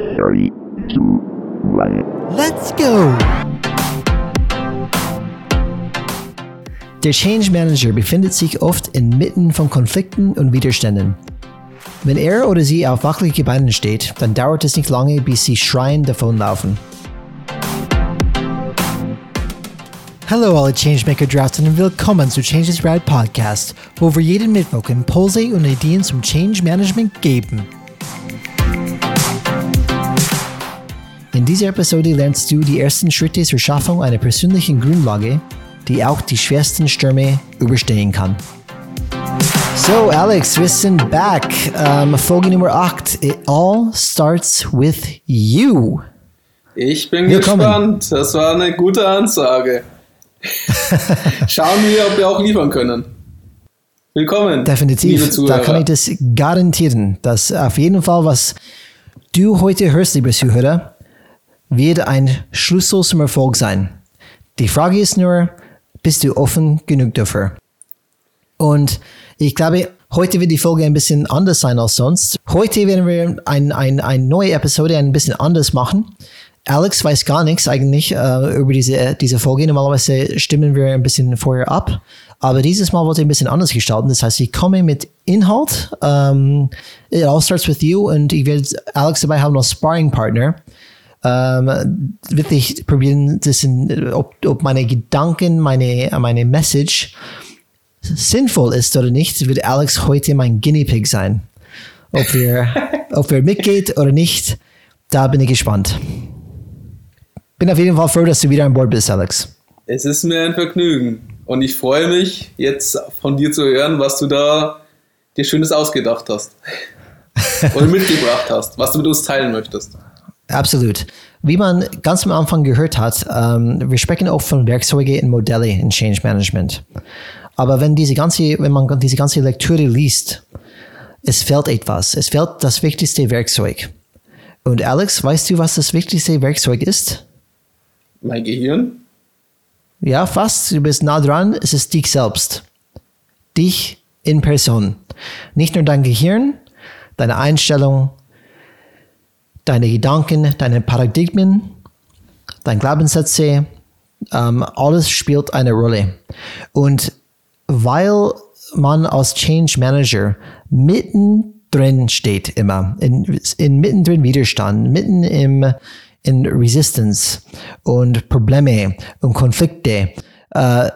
Three, two, one. Let's go! Der Change Manager befindet sich oft inmitten von Konflikten und Widerständen. Wenn er oder sie auf wackelige Beinen steht, dann dauert es nicht lange, bis sie schreiend davonlaufen. Hallo alle Changemaker draußen und willkommen zu Changes Rad Podcast, wo wir jeden Mittwoch Impulse und Ideen zum Change Management geben. In dieser Episode lernst du die ersten Schritte zur Schaffung einer persönlichen Grundlage, die auch die schwersten Stürme überstehen kann. So, Alex, wir sind back. Um, Folge Nummer 8. It all starts with you. Ich bin Willkommen. gespannt. Das war eine gute Ansage. Schauen wir, ob wir auch liefern können. Willkommen. Definitiv. Da kann ich das garantieren, dass auf jeden Fall, was du heute hörst, lieber Zuhörer, wird ein Schlüssel zum Erfolg sein. Die Frage ist nur, bist du offen genug dafür? Und ich glaube, heute wird die Folge ein bisschen anders sein als sonst. Heute werden wir ein, ein, eine neue Episode ein bisschen anders machen. Alex weiß gar nichts eigentlich äh, über diese, diese Folge. Normalerweise stimmen wir ein bisschen vorher ab. Aber dieses Mal wollte ich ein bisschen anders gestalten. Das heißt, ich komme mit Inhalt. Ähm, it all starts with you. Und ich werde Alex dabei haben als Sparring-Partner ähm, wirklich probieren, das in, ob, ob meine Gedanken, meine, meine Message sinnvoll ist oder nicht, wird Alex heute mein Guinea Pig sein. Ob wir, ob er mitgeht oder nicht, da bin ich gespannt. Bin auf jeden Fall froh, dass du wieder an Bord bist, Alex. Es ist mir ein Vergnügen. Und ich freue mich, jetzt von dir zu hören, was du da dir Schönes ausgedacht hast. Oder mitgebracht hast, was du mit uns teilen möchtest. Absolut. Wie man ganz am Anfang gehört hat, ähm, wir sprechen oft von Werkzeuge und Modelle in Change Management. Aber wenn diese ganze, wenn man diese ganze Lektüre liest, es fehlt etwas. Es fehlt das wichtigste Werkzeug. Und Alex, weißt du, was das wichtigste Werkzeug ist? Mein Gehirn? Ja, fast. Du bist nah dran. Es ist dich selbst. Dich in Person. Nicht nur dein Gehirn, deine Einstellung, deine Gedanken, deine Paradigmen, deine Glaubenssätze, ähm, alles spielt eine Rolle. Und weil man als Change Manager mittendrin steht immer, in, in mittendrin Widerstand, mitten im, in Resistance und Probleme und Konflikte, äh,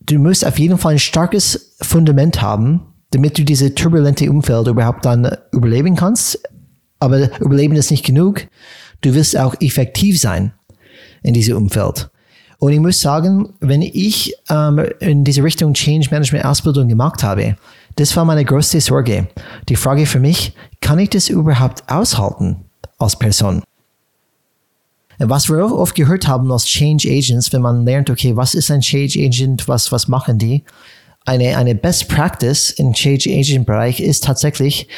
du musst auf jeden Fall ein starkes Fundament haben, damit du diese turbulente Umfeld überhaupt dann überleben kannst. Aber Überleben ist nicht genug. Du wirst auch effektiv sein in diesem Umfeld. Und ich muss sagen, wenn ich ähm, in diese Richtung Change Management Ausbildung gemacht habe, das war meine größte Sorge. Die Frage für mich, kann ich das überhaupt aushalten als Person? Was wir auch oft gehört haben als Change Agents, wenn man lernt, okay, was ist ein Change Agent, was, was machen die? Eine, eine Best Practice im Change Agent Bereich ist tatsächlich,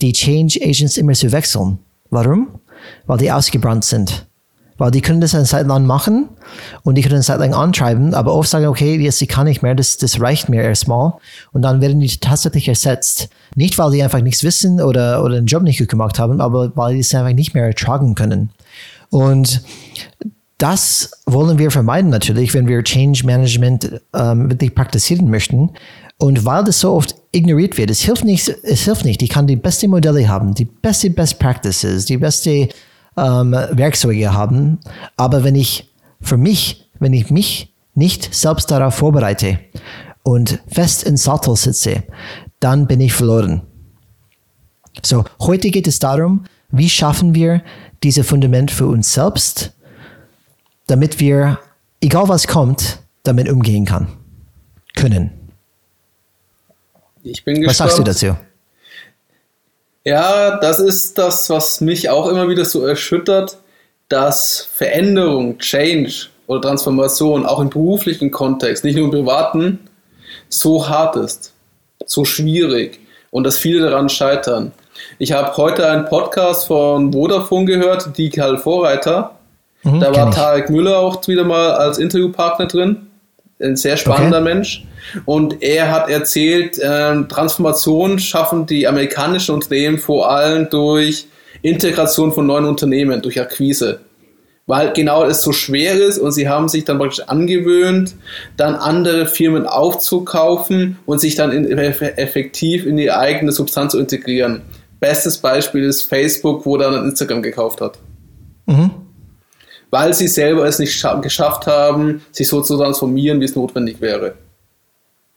die Change Agents immer zu wechseln. Warum? Weil die ausgebrannt sind. Weil die können das eine Zeit lang machen und die können eine Zeit lang antreiben, aber oft sagen, okay, jetzt ich kann nicht mehr, das, das reicht mir erstmal. Und dann werden die tatsächlich ersetzt. Nicht, weil die einfach nichts wissen oder, oder den Job nicht gut gemacht haben, aber weil die es einfach nicht mehr ertragen können. Und das wollen wir vermeiden natürlich, wenn wir Change Management ähm, wirklich praktizieren möchten. Und weil das so oft ignoriert wird, es hilft nicht, es hilft nicht. Ich kann die beste Modelle haben, die beste Best Practices, die beste ähm, Werkzeuge haben. Aber wenn ich für mich, wenn ich mich nicht selbst darauf vorbereite und fest in Sattel sitze, dann bin ich verloren. So, heute geht es darum, wie schaffen wir dieses Fundament für uns selbst, damit wir, egal was kommt, damit umgehen kann, können. Ich bin Was gespannt. sagst du dazu? Ja, das ist das, was mich auch immer wieder so erschüttert, dass Veränderung, Change oder Transformation auch im beruflichen Kontext, nicht nur im privaten, so hart ist, so schwierig und dass viele daran scheitern. Ich habe heute einen Podcast von Vodafone gehört, Digital Vorreiter. Mhm, da war. Tarek Müller auch wieder mal als Interviewpartner drin. Ein sehr spannender Okay. Mensch. Und er hat erzählt, ähm, Transformation schaffen die amerikanischen Unternehmen vor allem durch Integration von neuen Unternehmen durch Akquise. Weil genau es so schwer ist und sie haben sich dann praktisch angewöhnt, dann andere Firmen aufzukaufen und sich dann in, effektiv in die eigene Substanz zu integrieren. Bestes Beispiel ist Facebook, wo dann Instagram gekauft hat. Weil sie selber es nicht geschafft haben, sich so zu transformieren, wie es notwendig wäre.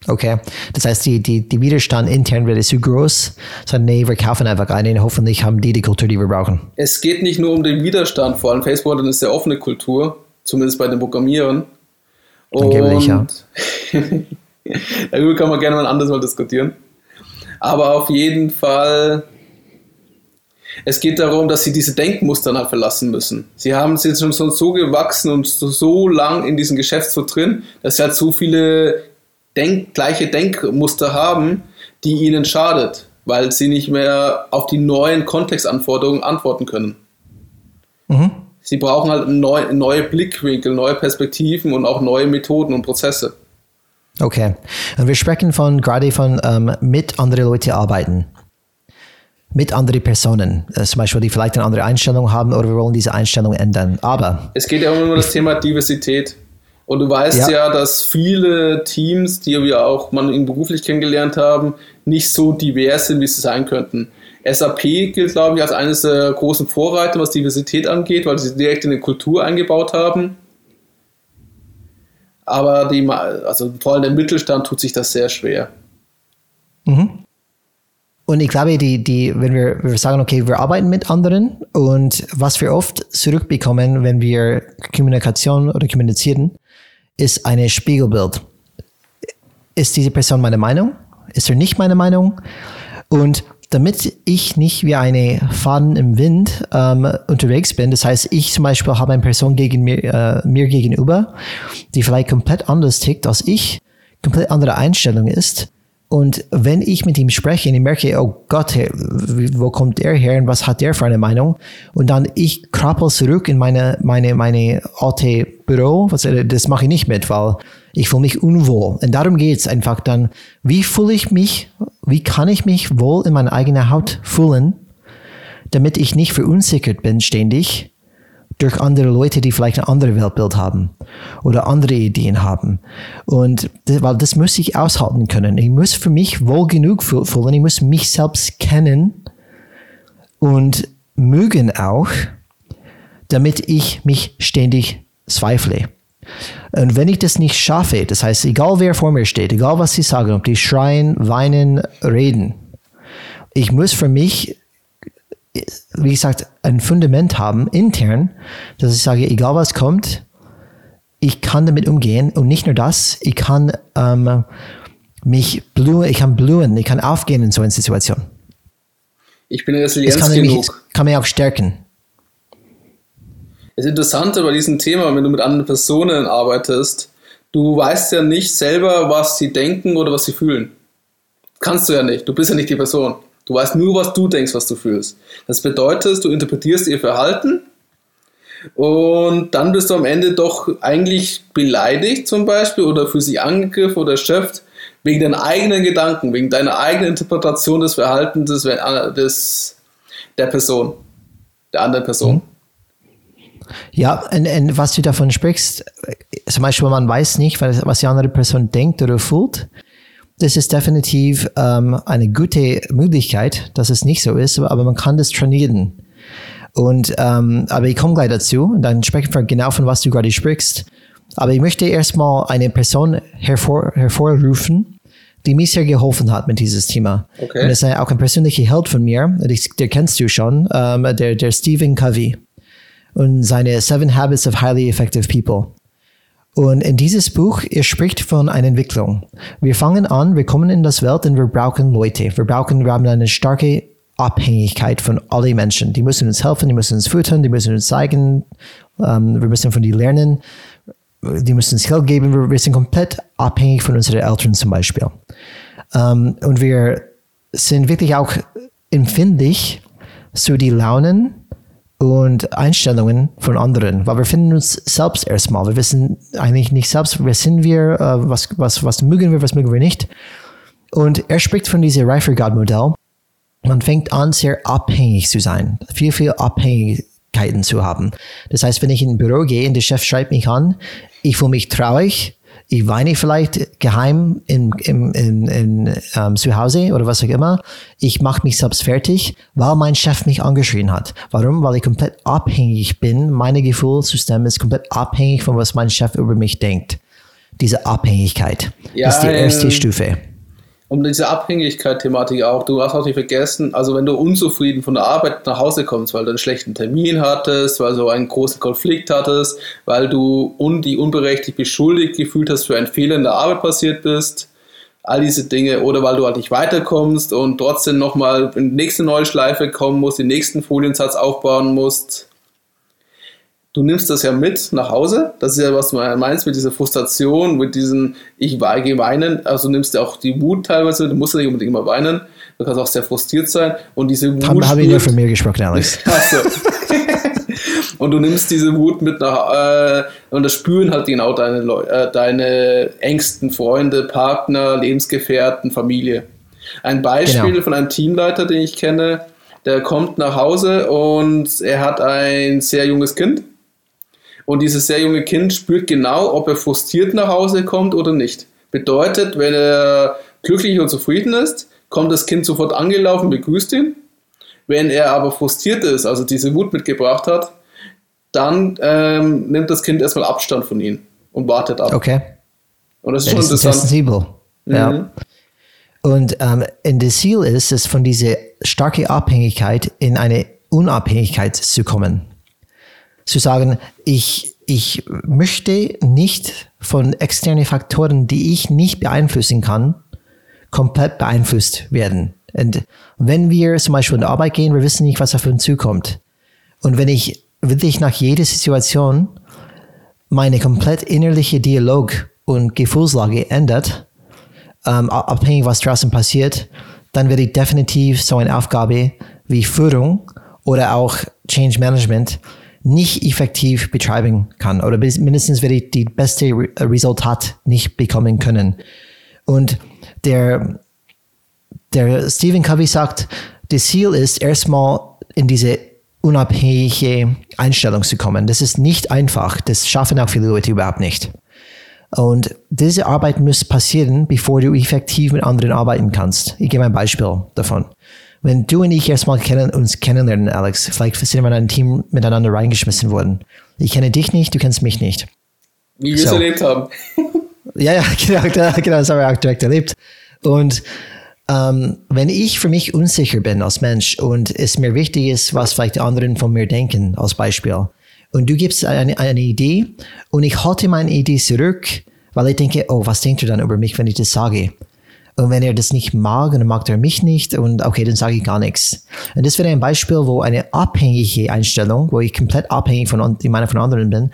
Okay, das heißt, die, die, die Widerstand intern wird zu groß, sondern nee, wir kaufen einfach einen, hoffentlich haben die die Kultur, die wir brauchen. Es geht nicht nur um den Widerstand, vor allem Facebook hat eine sehr offene Kultur, zumindest bei den Programmierern. Angeblich, ja. darüber kann man gerne mal anders mal diskutieren. Aber auf jeden Fall, es geht darum, dass sie diese Denkmuster halt verlassen müssen. Sie haben sind schon so gewachsen und so, so lang in diesem Geschäft so drin, dass sie halt so viele denk, gleiche Denkmuster haben, die ihnen schadet, weil sie nicht mehr auf die neuen Kontextanforderungen antworten können. Mhm. Sie brauchen halt neu, neue Blickwinkel, neue Perspektiven und auch neue Methoden und Prozesse. Okay. Und wir sprechen von gerade von ähm, mit anderen Leuten arbeiten. Mit anderen Personen, äh, zum Beispiel, die vielleicht eine andere Einstellung haben oder wir wollen diese Einstellung ändern. Aber. Es geht ja immer um das Thema Diversität. Und du weißt ja. ja. dass viele Teams, die wir auch man in beruflich kennengelernt haben, nicht so divers sind, wie sie sein könnten. SAP gilt, glaube ich, als eines der großen Vorreiter, was Diversität angeht, weil sie direkt in die Kultur eingebaut haben. Aber die, also vor allem der Mittelstand tut sich das sehr schwer. Mhm. Und ich glaube, die, die, wenn wir, wir sagen, okay, wir arbeiten mit anderen und was wir oft zurückbekommen, wenn wir Kommunikation oder kommunizieren, ist ein Spiegelbild. Ist diese Person meine Meinung? Ist er nicht meine Meinung? Und damit ich nicht wie eine Faden im Wind ähm, unterwegs bin, das heißt, ich zum Beispiel habe eine Person gegen mir, äh, mir gegenüber, die vielleicht komplett anders tickt als ich, komplett andere Einstellung ist, und wenn ich mit ihm spreche ich merke, oh Gott, wo kommt der her und was hat der für eine Meinung? Und dann ich krabbel zurück in meine, meine, meine alte Büro, was, das mache ich nicht mit, weil ich fühle mich unwohl. Und darum geht es einfach dann, wie fühle ich mich, wie kann ich mich wohl in meiner eigenen Haut fühlen, damit ich nicht verunsichert bin ständig durch andere Leute, die vielleicht ein anderes Weltbild haben oder andere Ideen haben. Und weil das muss ich aushalten können. Ich muss für mich wohl genug fühlen. Ich muss mich selbst kennen und mögen auch, damit ich mich ständig zweifle. Und wenn ich das nicht schaffe, das heißt, egal wer vor mir steht, egal was sie sagen, ob die schreien, weinen, reden, ich muss für mich wie gesagt, ein Fundament haben, intern, dass ich sage, egal was kommt, ich kann damit umgehen und nicht nur das, ich kann ähm, mich blühen, ich kann blühen, ich kann aufgehen in so einer Situation. Ich bin Resilienz das kann genug. Mich, kann mich auch stärken. Das Interessante bei diesem Thema, wenn du mit anderen Personen arbeitest, du weißt ja nicht selber, was sie denken oder was sie fühlen. Kannst du ja nicht. Du bist ja nicht die Person. Du weißt nur, was du denkst, was du fühlst. Das bedeutet, du interpretierst ihr Verhalten und dann bist du am Ende doch eigentlich beleidigt zum Beispiel oder für sie angegriffen oder erschöpft wegen deinen eigenen Gedanken, wegen deiner eigenen Interpretation des Verhaltens des, des, der Person, der anderen Person. Mhm. Ja, und, und, was du davon sprichst, zum Beispiel, man weiß nicht, was die andere Person denkt oder fühlt das ist definitiv ähm, eine gute Möglichkeit, dass es nicht so ist, aber man kann das trainieren. Und ähm, aber ich komme gleich dazu und dann sprechen wir genau von was du gerade sprichst. Aber ich möchte erstmal eine Person hervor, hervorrufen, die mir sehr geholfen hat mit dieses Thema. Okay. Und das ist auch ein persönlicher Held von mir, der kennst du schon, ähm, der, der Stephen Covey und seine Seven Habits of Highly Effective People. Und in dieses Buch, er spricht von einer Entwicklung. Wir fangen an, wir kommen in das Welt und wir brauchen Leute. Wir brauchen, wir haben eine starke Abhängigkeit von allen Menschen. Die müssen uns helfen, die müssen uns füttern, die müssen uns zeigen, ähm, wir müssen von ihnen lernen, die müssen uns Geld geben. Wir, wir sind komplett abhängig von unseren Eltern zum Beispiel. Ähm, und wir sind wirklich auch empfindlich zu den Launen und Einstellungen von anderen, weil wir finden uns selbst erstmal. Wir wissen eigentlich nicht selbst, wer sind wir, äh, was, was, was mögen wir, was mögen wir nicht. Und er spricht von diesem Reifegaard-Modell. man fängt an, sehr abhängig zu sein, viel, viel Abhängigkeiten zu haben. Das heißt, wenn ich in ein Büro gehe und der Chef schreibt mich an, ich fühle mich traurig, ich weine vielleicht geheim in, in, in, in ähm, zu Hause oder was auch immer. Ich mache mich selbst fertig, weil mein Chef mich angeschrien hat. Warum? Weil ich komplett abhängig bin. Meine Gefühlssystem ist komplett abhängig von was mein Chef über mich denkt. Diese Abhängigkeit Ja, ist die erste ähm, Stufe. Um diese Abhängigkeit-Thematik auch, du hast auch nicht vergessen, also wenn du unzufrieden von der Arbeit nach Hause kommst, weil du einen schlechten Termin hattest, weil du einen großen Konflikt hattest, weil du un die unberechtigt beschuldigt gefühlt hast für einen Fehler in der Arbeit passiert bist, all diese Dinge, oder weil du halt nicht weiterkommst und trotzdem nochmal in die nächste neue Schleife kommen musst, den nächsten Foliensatz aufbauen musst, du nimmst das ja mit nach Hause. Das ist ja, was du meinst mit dieser Frustration, mit diesen, ich gehe weinen. Also du nimmst ja auch die Wut teilweise mit. Du musst ja nicht unbedingt immer weinen. Du kannst auch sehr frustriert sein. Und diese Wut. Habe hab ich nur spürt- von mir gesprochen, Alex. Ach so. und du nimmst diese Wut mit nach, äh, und das spüren halt genau deine, Leu äh, deine engsten Freunde, Partner, Lebensgefährten, Familie. Ein Beispiel Genau. von einem Teamleiter, den ich kenne, der kommt nach Hause und er hat ein sehr junges Kind. Und dieses sehr junge Kind spürt genau, ob er frustriert nach Hause kommt oder nicht. Bedeutet, wenn er glücklich und zufrieden ist, kommt das Kind sofort angelaufen, begrüßt ihn. Wenn er aber frustriert ist, also diese Wut mitgebracht hat, dann ähm, nimmt das Kind erstmal Abstand von ihm und wartet ab. Okay. Und das ist Ja, schon das ist interessant. sensibel. Ja. Mhm. Und ähm, in das Ziel ist es, von dieser starken Abhängigkeit in eine Unabhängigkeit zu kommen. Zu sagen, ich, ich möchte nicht von externen Faktoren, die ich nicht beeinflussen kann, komplett beeinflusst werden. Und wenn wir zum Beispiel in die Arbeit gehen, wir wissen nicht, was auf uns zukommt. Und wenn ich wirklich nach jeder Situation meine komplett innerliche Dialog und Gefühlslage ändert, ähm, ab- abhängig was draußen passiert, dann werde ich definitiv so eine Aufgabe wie Führung oder auch Change Management nicht effektiv betreiben kann oder mindestens werde ich die beste Re Resultat nicht bekommen können. Und der, der Stephen Covey sagt, das Ziel ist erstmal in diese unabhängige Einstellung zu kommen. Das ist nicht einfach. Das schaffen auch viele Leute überhaupt nicht. Und diese Arbeit muss passieren, bevor du effektiv mit anderen arbeiten kannst. Ich gebe ein Beispiel davon. Wenn du und ich erstmal kennen, uns kennenlernen, Alex, vielleicht sind wir in ein Team miteinander reingeschmissen worden. Ich kenne dich nicht, du kennst mich nicht. Wie wir es So. erlebt haben. Ja, ja, genau, genau, genau, das haben wir auch direkt erlebt. Und ähm, wenn ich für mich unsicher bin als Mensch und es mir wichtig ist, was vielleicht die anderen von mir denken, als Beispiel, und du gibst eine, eine Idee und ich halte meine Idee zurück, weil ich denke, oh, was denkt er dann über mich, wenn ich das sage? Und wenn er das nicht mag, dann mag er mich nicht und okay, dann sage ich gar nichts. Und das wäre ein Beispiel, wo eine abhängige Einstellung, wo ich komplett abhängig von die Meinung von anderen bin,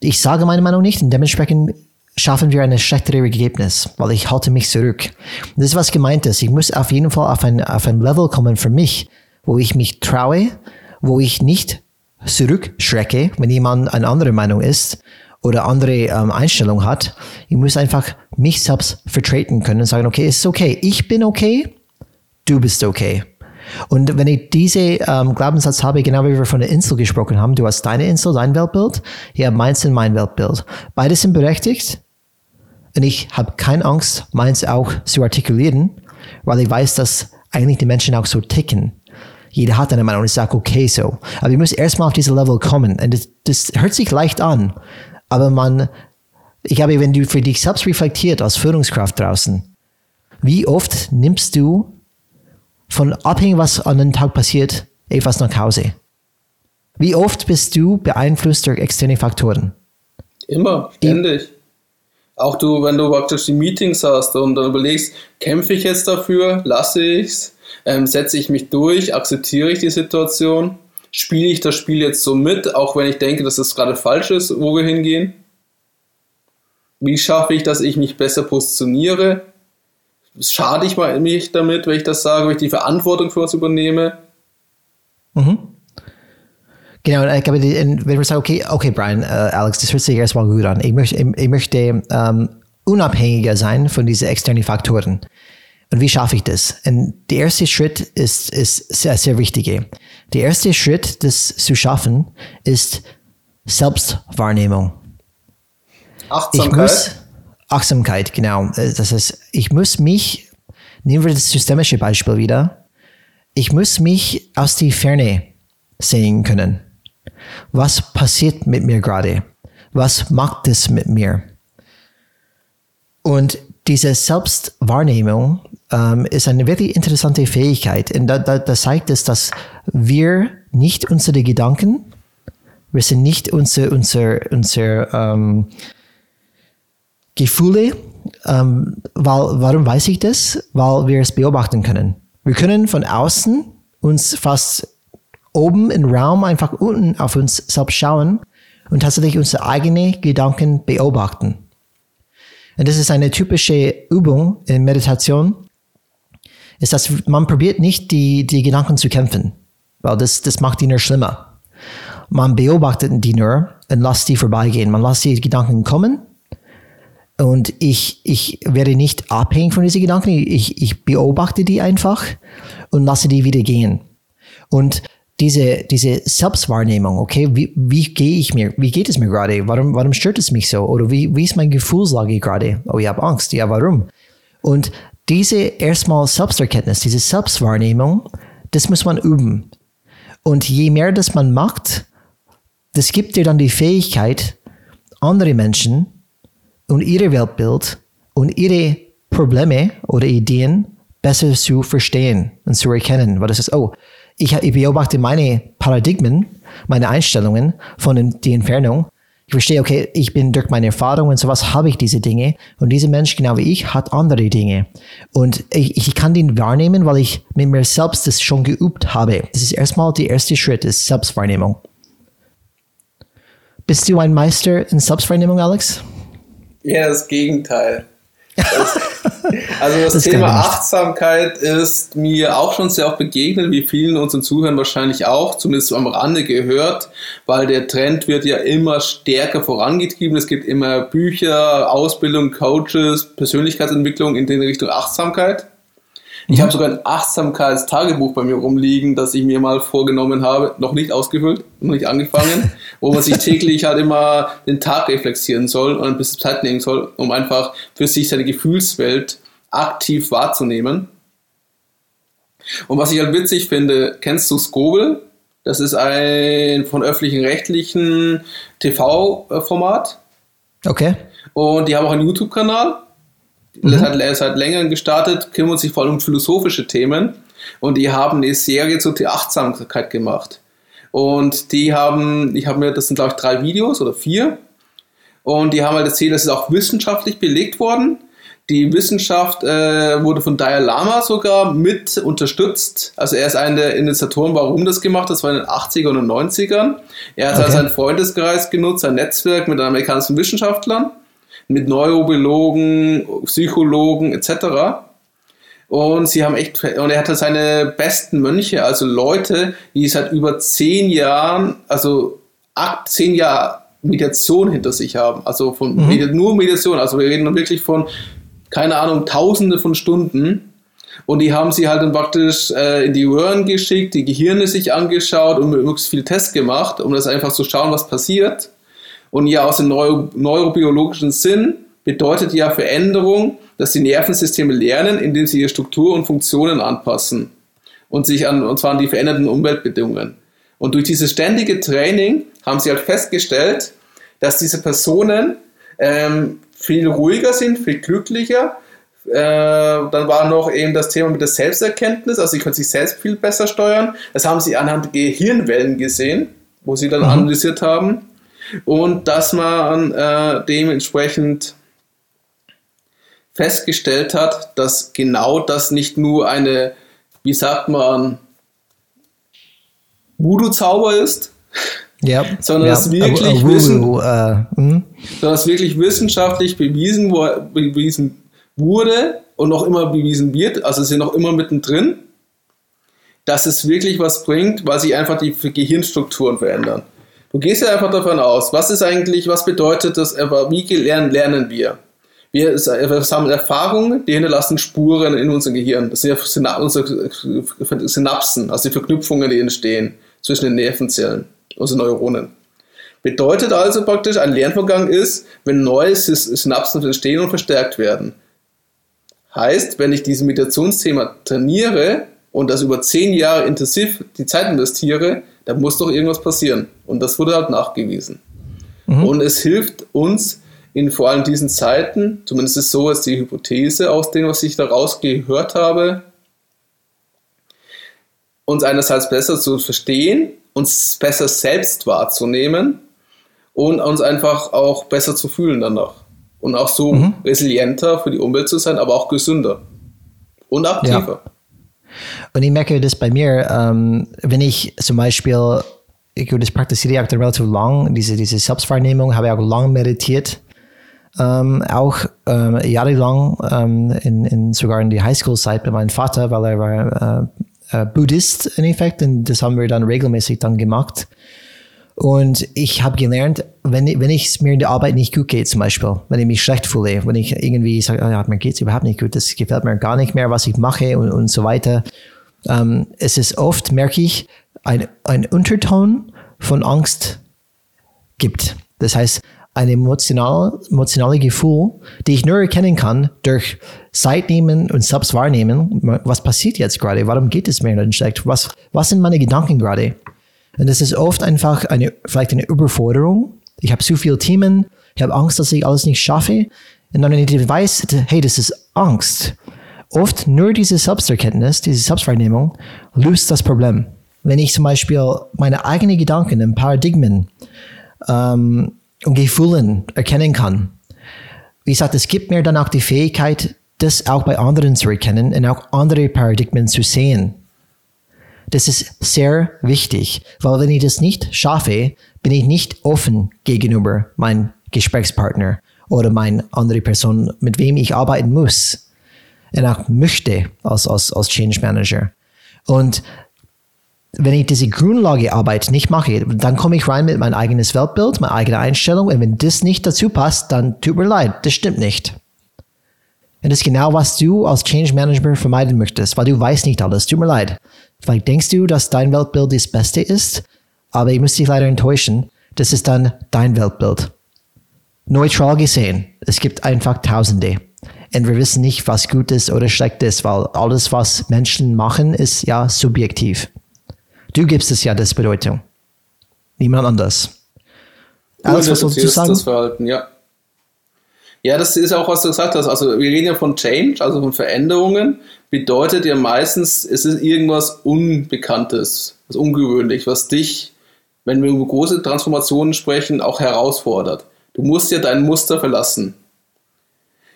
ich sage meine Meinung nicht und dementsprechend schaffen wir ein schlechtere Ergebnis, weil ich halte mich zurück. Und das ist was gemeint ist. Ich muss auf jeden Fall auf ein, auf ein Level kommen für mich, wo ich mich traue, wo ich nicht zurückschrecke, wenn jemand eine andere Meinung ist oder andere ähm, Einstellung hat. Ich muss einfach mich selbst vertreten können und sagen, okay, ist okay, ich bin okay, du bist okay. Und wenn ich diese ähm, Glaubenssatz habe, genau wie wir von der Insel gesprochen haben, du hast deine Insel, dein Weltbild, ja, meins und mein Weltbild. Beide sind berechtigt und ich habe keine Angst, meins auch zu artikulieren, weil ich weiß, dass eigentlich die Menschen auch so ticken. Jeder hat eine Meinung und ich sage, okay, so. Aber ich muss erstmal auf diese Level kommen. Und das, das hört sich leicht an. Aber man, ich glaube, wenn du für dich selbst reflektiert als Führungskraft draußen, wie oft nimmst du von abhängig, was an den Tag passiert, etwas nach Hause? Wie oft bist du beeinflusst durch externe Faktoren? Immer, ständig. Auch du, wenn du praktisch die Meetings hast und dann überlegst, kämpfe ich jetzt dafür, lasse ich's, ähm, setze ich mich durch, akzeptiere ich die Situation, spiele ich das Spiel jetzt so mit, auch wenn ich denke, dass es gerade falsch ist, wo wir hingehen? Wie schaffe ich, dass ich mich besser positioniere? Schade ich mich damit, wenn ich das sage, wenn ich die Verantwortung für was übernehme? Genau, ich glaube, wenn wir sagen, okay, okay, Brian, äh, Alex, das hört sich erstmal gut an. Ich möchte, ich, ich möchte ähm, unabhängiger sein von diesen externen Faktoren. Und wie schaffe ich das? Und der erste Schritt ist, ist sehr, sehr wichtig. Der erste Schritt, das zu schaffen, ist Selbstwahrnehmung. Achtsamkeit. Muss, Achtsamkeit, genau. Das heißt, ich muss mich, nehmen wir das systemische Beispiel wieder, ich muss mich aus die Ferne sehen können. Was passiert mit mir gerade? Was macht es mit mir? Und diese Selbstwahrnehmung ähm, ist eine wirklich interessante Fähigkeit. Und da, da, da zeigt es, dass wir nicht unsere Gedanken, wir sind nicht unsere, unsere, unsere ähm, Gefühle. Ähm, weil, warum weiß ich das? Weil wir es beobachten können. Wir können von außen uns fast oben im Raum einfach unten auf uns selbst schauen und tatsächlich unsere eigenen Gedanken beobachten. Und das ist eine typische Übung in Meditation, ist, dass man probiert nicht die, die Gedanken zu kämpfen, weil das, das macht die nur schlimmer. Man beobachtet die nur und lässt die vorbeigehen. Man lässt die Gedanken kommen und ich, ich werde nicht abhängig von diesen Gedanken. Ich, ich beobachte die einfach und lasse die wieder gehen. Und diese, diese Selbstwahrnehmung, okay, wie, wie gehe ich mir, wie geht es mir gerade? Warum, warum stört es mich so? Oder wie, wie ist meine Gefühlslage gerade? Oh, ich habe Angst. Ja, warum? Und diese erstmal Selbsterkenntnis, diese Selbstwahrnehmung, das muss man üben. Und je mehr das man macht, das gibt dir dann die Fähigkeit, andere Menschen und ihre Weltbild und ihre Probleme oder Ideen besser zu verstehen und zu erkennen. Weil das ist, oh, ich, ich beobachte meine Paradigmen, meine Einstellungen von der Entfernung. Ich verstehe, okay, ich bin durch meine Erfahrung und sowas habe ich diese Dinge und dieser Mensch, genau wie ich, hat andere Dinge. Und ich, ich kann den wahrnehmen, weil ich mit mir selbst das schon geübt habe. Das ist erstmal der erste Schritt, ist Selbstwahrnehmung. Bist du ein Meister in Selbstwahrnehmung, Alex? Ja, das Gegenteil. Also das, Das Thema. Achtsamkeit ist mir auch schon sehr oft begegnet, wie vielen unseren Zuhörern wahrscheinlich auch, zumindest am Rande gehört, weil der Trend wird ja immer stärker vorangetrieben. Es gibt immer Bücher, Ausbildung, Coaches, Persönlichkeitsentwicklung in die Richtung Achtsamkeit. Ich habe sogar ein Achtsamkeitstagebuch bei mir rumliegen, das ich mir mal vorgenommen habe, noch nicht ausgefüllt, noch nicht angefangen, wo man sich täglich halt immer den Tag reflektieren soll und ein bisschen Zeit nehmen soll, um einfach für sich seine Gefühlswelt aktiv wahrzunehmen. Und was ich halt witzig finde, kennst du Skobel? Das ist ein von öffentlichen rechtlichen TV-Format. Okay. Und die haben auch einen YouTube-Kanal. Das hat seit längerem gestartet, kümmern sich vor allem um philosophische Themen. Und die haben eine Serie zur Achtsamkeit gemacht. Und die haben, ich habe mir, das sind glaube ich drei Videos oder vier. Und die haben halt erzählt, das ist auch wissenschaftlich belegt worden. Die Wissenschaft äh, wurde von Dalai Lama sogar mit unterstützt. Also er ist einer der Initiatoren, warum das gemacht hat. Das war in den 80ern und 90ern. Er hat Okay. seinen Freundeskreis genutzt, sein Netzwerk mit amerikanischen Wissenschaftlern, mit Neurobiologen, Psychologen etc. Und sie haben echt, und er hatte seine besten Mönche, also Leute, die seit über zehn Jahren, also acht, zehn Jahre Meditation hinter sich haben. Also von Medi- nur Meditation. Also wir reden dann wirklich von, keine Ahnung, tausende von Stunden. Und die haben sie halt dann praktisch äh, in die Röhren geschickt, die Gehirne sich angeschaut und möglichst viel Tests gemacht, um das einfach zu schauen, was passiert. Und ja, aus dem Neuro neurobiologischen Sinn bedeutet ja Veränderung, dass die Nervensysteme lernen, indem sie ihre Struktur und Funktionen anpassen und sich an, und zwar an die veränderten Umweltbedingungen. Und durch dieses ständige Training haben sie halt festgestellt, dass diese Personen ähm, viel ruhiger sind, viel glücklicher. Äh, dann war noch eben das Thema mit der Selbsterkenntnis, also sie können sich selbst viel besser steuern. Das haben sie anhand Gehirnwellen gesehen, wo sie dann analysiert haben. Und dass man äh, dementsprechend festgestellt hat, dass genau das nicht nur eine, wie sagt man, Voodoo-Zauber ist, Ja. Sondern ja. das wirklich äh, wissen- hm? sondern es wirklich wissenschaftlich bewiesen, wo, bewiesen wurde und noch immer bewiesen wird, also sind noch immer mittendrin, dass es wirklich was bringt, weil sich einfach die Gehirnstrukturen verändern. Du gehst ja einfach davon aus, was ist eigentlich, was bedeutet das, aber wie lernen, lernen wir? Wir, wir sammeln Erfahrungen, die hinterlassen Spuren in unserem Gehirn. Das sind ja unsere Synapsen, also die Verknüpfungen, die entstehen zwischen den Nervenzellen, also Neuronen. Bedeutet also praktisch, ein Lernvorgang ist, wenn neue Synapsen entstehen und verstärkt werden. Heißt, wenn ich dieses Meditationsthema trainiere und das über zehn Jahre intensiv die Zeit investiere, dann muss doch irgendwas passieren. Und das wurde halt nachgewiesen. Mhm. Und es hilft uns in vor allem diesen Zeiten, zumindest ist so ist die Hypothese aus dem, was ich daraus gehört habe, uns einerseits besser zu verstehen, uns besser selbst wahrzunehmen und uns einfach auch besser zu fühlen danach. Und auch so mhm. resilienter für die Umwelt zu sein, aber auch gesünder und aktiver. Ja. Und ich merke das bei mir, ähm, wenn ich zum Beispiel, ich das praktiziere auch relativ lang, diese, diese Selbstwahrnehmung, habe ich auch lang meditiert. Ähm, auch ähm, jahrelang ähm, in, in, sogar in die Highschool-Zeit bei meinem Vater, weil er war äh, äh, Buddhist in Effekt und das haben wir dann regelmäßig dann gemacht. Und ich habe gelernt, wenn, wenn ich mir in der Arbeit nicht gut geht, zum Beispiel, wenn ich mich schlecht fühle, wenn ich irgendwie sage, oh ja, mir geht es überhaupt nicht gut, das gefällt mir gar nicht mehr, was ich mache und, und so weiter. Ähm, es ist oft, merke ich, ein, ein Unterton von Angst gibt. Das heißt, ein emotional, emotionales Gefühl, die ich nur erkennen kann durch Zeit nehmen und selbst wahrnehmen. Was passiert jetzt gerade? Warum geht es mir nicht schlecht? Was, was sind meine Gedanken gerade? Und das ist oft einfach eine, vielleicht eine Überforderung. Ich habe zu viele Themen, ich habe Angst, dass ich alles nicht schaffe. Und dann, wenn ich weiß, hey, das ist Angst. Oft nur diese Selbsterkenntnis, diese Selbstwahrnehmung löst das Problem. Wenn ich zum Beispiel meine eigenen Gedanken und Paradigmen ähm, und Gefühlen erkennen kann, wie gesagt, es gibt mir dann auch die Fähigkeit, das auch bei anderen zu erkennen und auch andere Paradigmen zu sehen. Das ist sehr wichtig, weil wenn ich das nicht schaffe, bin ich nicht offen gegenüber meinem Gesprächspartner oder meine andere Person, mit wem ich arbeiten muss und auch möchte als, als, als Change Manager. Und wenn ich diese Grundlagearbeit nicht mache, dann komme ich rein mit meinem eigenes Weltbild, meine eigene Einstellung. Und wenn das nicht dazu passt, dann tut mir leid, das stimmt nicht. Und das ist genau, was du als Change Manager vermeiden möchtest, weil du weißt nicht alles. Tut mir leid. Vielleicht denkst du, dass dein Weltbild das Beste ist, aber ich muss dich leider enttäuschen. Das ist dann dein Weltbild. Neutral gesehen, es gibt einfach Tausende. Und wir wissen nicht, was gut ist oder schlecht ist, weil alles, was Menschen machen, ist ja subjektiv. Du gibst es ja das Bedeutung. Niemand anders. Alles, was sollst du sagen? Das Verhalten, ja. Ja, das ist auch, was du gesagt hast. Also wir reden ja von Change, also von Veränderungen. Bedeutet ja meistens, es ist irgendwas Unbekanntes, was ungewöhnlich, was dich, wenn wir über große Transformationen sprechen, auch herausfordert. Du musst ja dein Muster verlassen.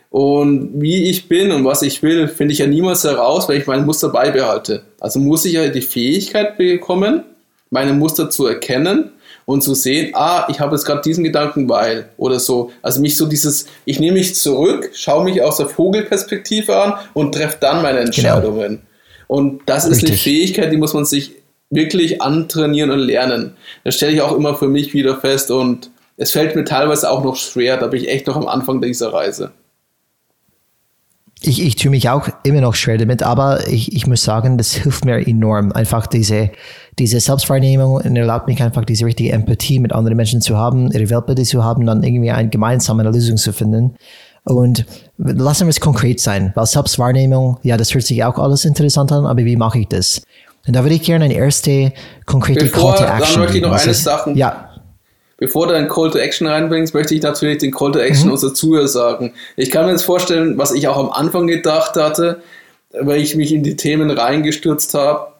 Und wie ich bin und was ich will, finde ich ja niemals heraus, wenn ich mein Muster beibehalte. Also muss ich ja die Fähigkeit bekommen, meine Muster zu erkennen und zu sehen, ah, ich habe jetzt gerade diesen Gedanken, weil oder so. Also mich so dieses, ich nehme mich zurück, schaue mich aus der Vogelperspektive an und treffe dann meine genau. Entscheidungen. Genau. Und das ist Richtig. eine Fähigkeit, die muss man sich wirklich antrainieren und lernen. Das stelle ich auch immer für mich wieder fest und es fällt mir teilweise auch noch schwer, da bin ich echt noch am Anfang dieser Reise ich, ich tue mich auch immer noch schwer damit, aber ich, ich muss sagen, das hilft mir enorm. Einfach diese, diese Selbstwahrnehmung und erlaubt mich einfach diese richtige Empathie mit anderen Menschen zu haben, ihre Weltbilder zu haben, dann irgendwie eine gemeinsame Lösung zu finden. Und lassen wir es konkret sein, weil Selbstwahrnehmung, ja, das hört sich auch alles interessant an, aber wie mache ich das? Und da würde ich gerne eine erste konkrete Bevor, Call to Action. Dann möchte ich noch eine Sache. Ja. Bevor du einen Call to Action reinbringst, möchte ich natürlich den Call to Action mhm. unserer Zuhörer sagen. Ich kann mir jetzt vorstellen, was ich auch am Anfang gedacht hatte, weil ich mich in die Themen reingestürzt habe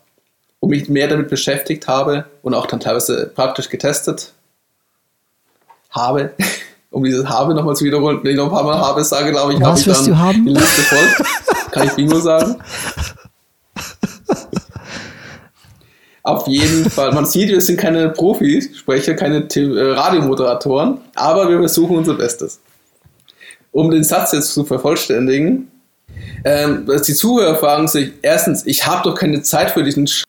und mich mehr damit beschäftigt habe und auch dann teilweise praktisch getestet habe. um dieses habe nochmal zu wiederholen, wenn ich noch ein paar Mal habe sage, glaube ich, habe ich dann die Liste voll. kann ich Bingo sagen. Auf jeden Fall. Man sieht, wir sind keine Profisprecher, keine äh, Radiomoderatoren, aber wir versuchen unser Bestes. Um den Satz jetzt zu vervollständigen, ähm, die Zuhörer fragen sich, erstens, ich habe doch keine Zeit für diesen Sch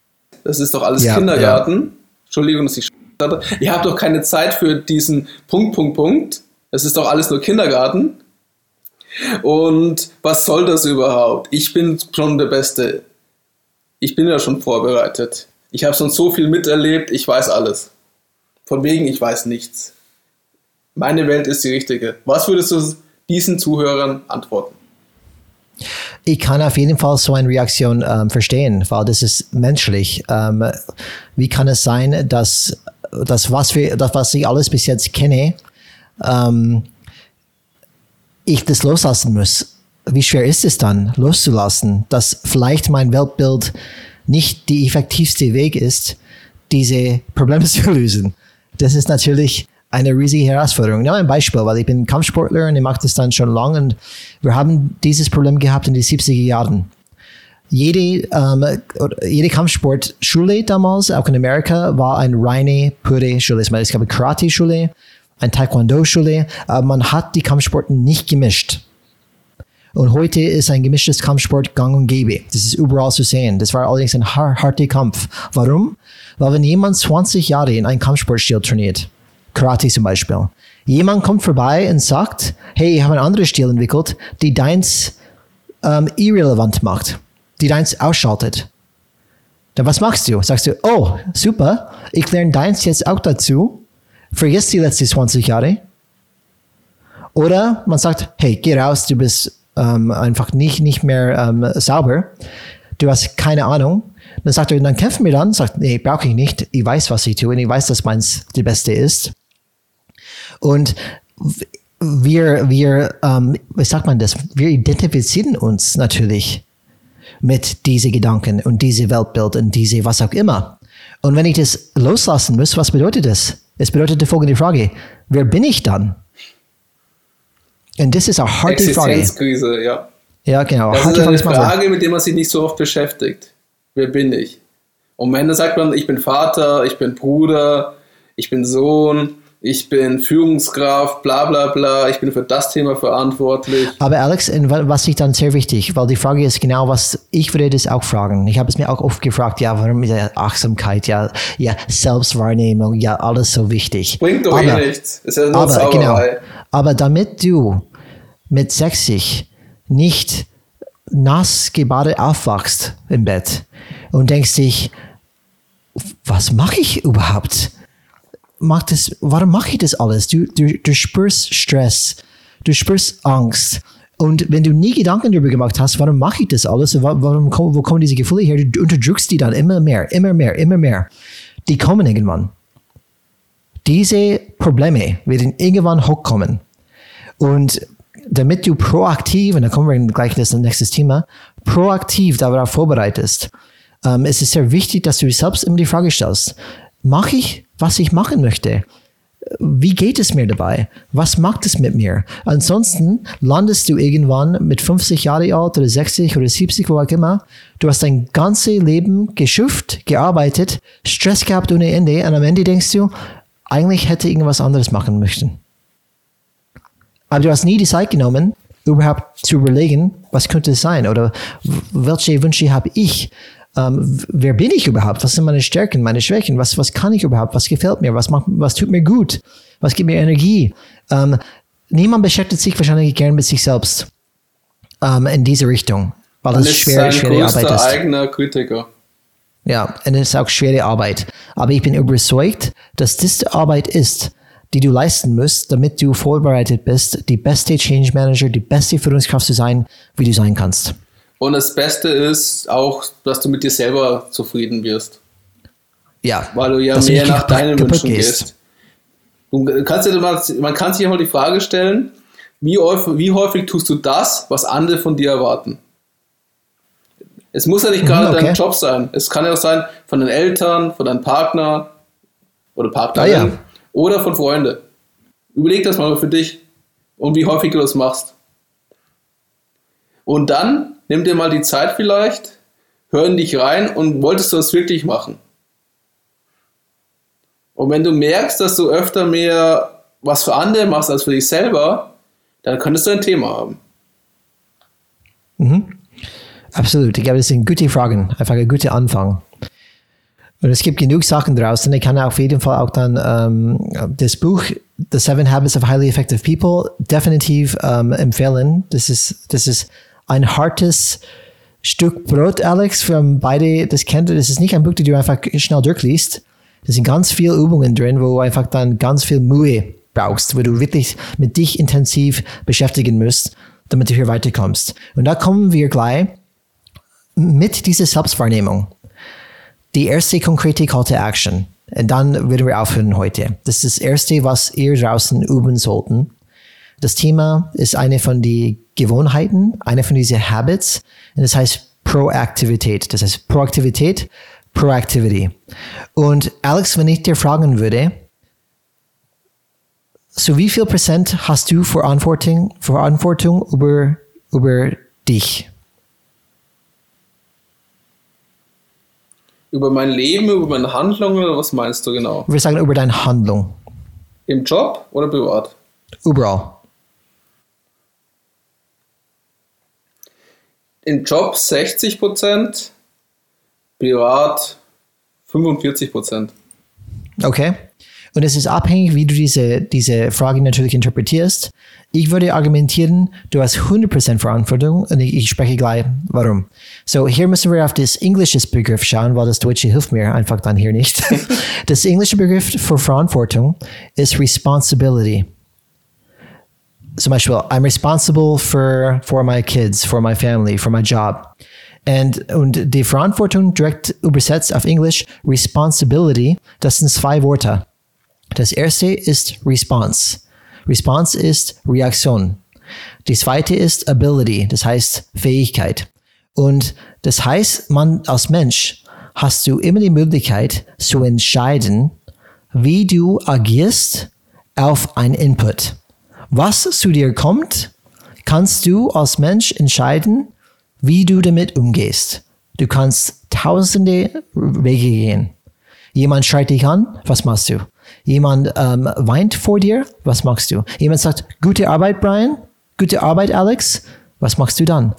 Das ist doch alles ja, Kindergarten. Ja. Entschuldigung, dass ich Sch hatte. Ihr habt doch keine Zeit für diesen Punkt, Punkt, Punkt. Das ist doch alles nur Kindergarten. Und was soll das überhaupt? Ich bin schon der Beste. Ich bin ja schon vorbereitet. Ich habe schon so viel miterlebt, ich weiß alles. Von wegen, ich weiß nichts. Meine Welt ist die richtige. Was würdest du diesen Zuhörern antworten? Ich kann auf jeden Fall so eine Reaktion ähm, verstehen, weil das ist menschlich. Ähm, wie kann es sein, dass das, was, wir, das, was ich alles bis jetzt kenne, ähm, ich das loslassen muss? Wie schwer ist es dann, loszulassen, dass vielleicht mein Weltbild nicht die effektivste Weg ist, diese Probleme zu lösen? Das ist natürlich eine riesige Herausforderung. Nur ein Beispiel, weil ich bin Kampfsportler und ich mache das dann schon lange und wir haben dieses Problem gehabt in den 70er Jahren. Jede, ähm, jede Kampfsportschule damals, auch in Amerika, war eine reine, pure Schule. Es gab eine Karate-Schule, eine Taekwondo-Schule, aber man hat die Kampfsporten nicht gemischt. Und heute ist ein gemischtes Kampfsport gang und gäbe. Das ist überall zu sehen. Das war allerdings ein harter Kampf. Warum? Weil wenn jemand 20 Jahre in einem Kampfsportstil trainiert, Karate zum Beispiel. Jemand kommt vorbei und sagt, hey, ich habe einen anderen Stil entwickelt, die deins ähm, irrelevant macht, die deins ausschaltet. Dann was machst du? Sagst du, oh, super, ich lerne deins jetzt auch dazu, vergiss die letzten 20 Jahre. Oder man sagt, hey, geh raus, du bist ähm, einfach nicht, nicht mehr ähm, sauber, du hast keine Ahnung. Dann sagt er, dann kämpfen wir dann, sagt, nee, brauche ich nicht, ich weiß, was ich tue und ich weiß, dass meins die beste ist. Und wir, wir, ähm, wie sagt man das? Wir identifizieren uns natürlich mit diesen Gedanken und diese Weltbild und diese was auch immer. Und wenn ich das loslassen muss, was bedeutet das? Es bedeutet die folgende Frage: Wer bin ich dann? Und das ist eine harte Frage. Existenzkrise, ja. Ja, genau. Das ist eine Frage, mit der man sich nicht so oft beschäftigt. Wer bin ich? Und wenn dann sagt man, ich bin Vater, ich bin Bruder, ich bin Sohn, ich bin Führungskraft, bla bla bla, ich bin für das Thema verantwortlich. Aber Alex, was ich dann sehr wichtig, weil die Frage ist genau, was ich würde das auch fragen. Ich habe es mir auch oft gefragt, ja, warum ist ja Achtsamkeit, ja, ja, Selbstwahrnehmung, ja, alles so wichtig. Bringt doch eh aber, eh nichts. Ist ja nur aber, genau, aber damit du mit 60 nicht nass gebadet aufwachst im Bett und denkst dich, was mache ich überhaupt? Macht es, warum mache ich das alles? Du, du, du spürst Stress, du spürst Angst. Und wenn du nie Gedanken darüber gemacht hast, warum mache ich das alles? Warum, wo kommen diese Gefühle her? Du unterdrückst die dann immer mehr, immer mehr, immer mehr. Die kommen irgendwann. Diese Probleme werden irgendwann hochkommen. Und damit du proaktiv, und da kommen wir gleich das nächste Thema, proaktiv darauf vorbereitest, ähm, es ist sehr wichtig, dass du selbst immer die Frage stellst, mache ich was ich machen möchte. Wie geht es mir dabei? Was macht es mit mir? Ansonsten landest du irgendwann mit 50 Jahre alt oder 60 oder 70, wo auch immer. Du hast dein ganzes Leben geschufft, gearbeitet, Stress gehabt ohne Ende und am Ende denkst du, eigentlich hätte ich irgendwas anderes machen möchten. Aber du hast nie die Zeit genommen, überhaupt zu überlegen, was könnte es sein oder welche Wünsche habe ich ähm, wer bin ich überhaupt? Was sind meine Stärken, meine Schwächen? Was, was kann ich überhaupt? Was gefällt mir? Was, macht, was tut mir gut? Was gibt mir Energie? Ähm, niemand beschäftigt sich wahrscheinlich gern mit sich selbst ähm, in diese Richtung, weil es schwer, schwere Arbeit ist. eigener Kritiker. Ja, und es ist auch schwere Arbeit. Aber ich bin überzeugt, dass das die Arbeit ist, die du leisten musst, damit du vorbereitet bist, die beste Change Manager, die beste Führungskraft zu sein, wie du sein kannst. Und das Beste ist auch, dass du mit dir selber zufrieden wirst. Ja. Weil du ja mehr nach deinen Wünschen gehst. Du kannst dir man kann sich ja mal die Frage stellen, wie häufig, wie häufig tust du das, was andere von dir erwarten? Es muss ja nicht gerade mhm, okay. dein Job sein. Es kann ja auch sein von den Eltern, von deinem Partner oder Partnerin ah, ja. oder von Freunden. Überleg das mal für dich und wie häufig du das machst. Und dann nimm dir mal die Zeit vielleicht, hör in dich rein und wolltest du das wirklich machen? Und wenn du merkst, dass du öfter mehr was für andere machst als für dich selber, dann könntest du ein Thema haben. Mhm. Absolut. Ich glaube, das sind gute Fragen. Einfach ein guter Anfang. Und es gibt genug Sachen draußen. Ich kann auf jeden Fall auch dann ähm, das Buch The Seven Habits of Highly Effective People definitiv ähm, empfehlen. Das ist, das ist ein hartes Stück Brot, Alex, für beide das kennt. Das ist nicht ein Buch, das du einfach schnell durchliest. Da sind ganz viele Übungen drin, wo du einfach dann ganz viel Mühe brauchst, wo du wirklich mit dich intensiv beschäftigen musst, damit du hier weiterkommst. Und da kommen wir gleich mit dieser Selbstwahrnehmung. Die erste konkrete Call to Action. Und dann würden wir aufhören heute. Das ist das erste, was ihr draußen üben sollten. Das Thema ist eine von den Gewohnheiten, eine von diesen Habits. Und das heißt Proaktivität. Das heißt Proaktivität, Proactivity. Und Alex, wenn ich dir fragen würde, so wie viel Prozent hast du Verantwortung, Verantwortung über, über dich? Über mein Leben, über meine Handlungen oder was meinst du genau? Wir sagen über deine Handlung. Im Job oder privat? Überall. Im Job 60 Prozent, privat 45 Prozent. Okay. Und es ist abhängig, wie du diese, diese Frage natürlich interpretierst. Ich würde argumentieren, du hast 100% Verantwortung und ich, ich spreche gleich, warum. So, hier müssen wir auf das englische Begriff schauen, weil das Deutsche hilft mir einfach dann hier nicht. Das englische Begriff für Verantwortung ist Responsibility. Zum Beispiel, I'm responsible for, for my kids, for my family, for my job. And, und die Verantwortung direkt übersetzt auf Englisch, Responsibility, das sind zwei Worte. Das erste ist Response. Response ist Reaktion. Die zweite ist Ability, das heißt Fähigkeit. Und das heißt, man als Mensch hast du immer die Möglichkeit zu entscheiden, wie du agierst auf ein Input. Was zu dir kommt, kannst du als Mensch entscheiden, wie du damit umgehst. Du kannst tausende Wege gehen. Jemand schreit dich an, was machst du? Jemand ähm, weint vor dir, was machst du? Jemand sagt, gute Arbeit, Brian, gute Arbeit, Alex, was machst du dann?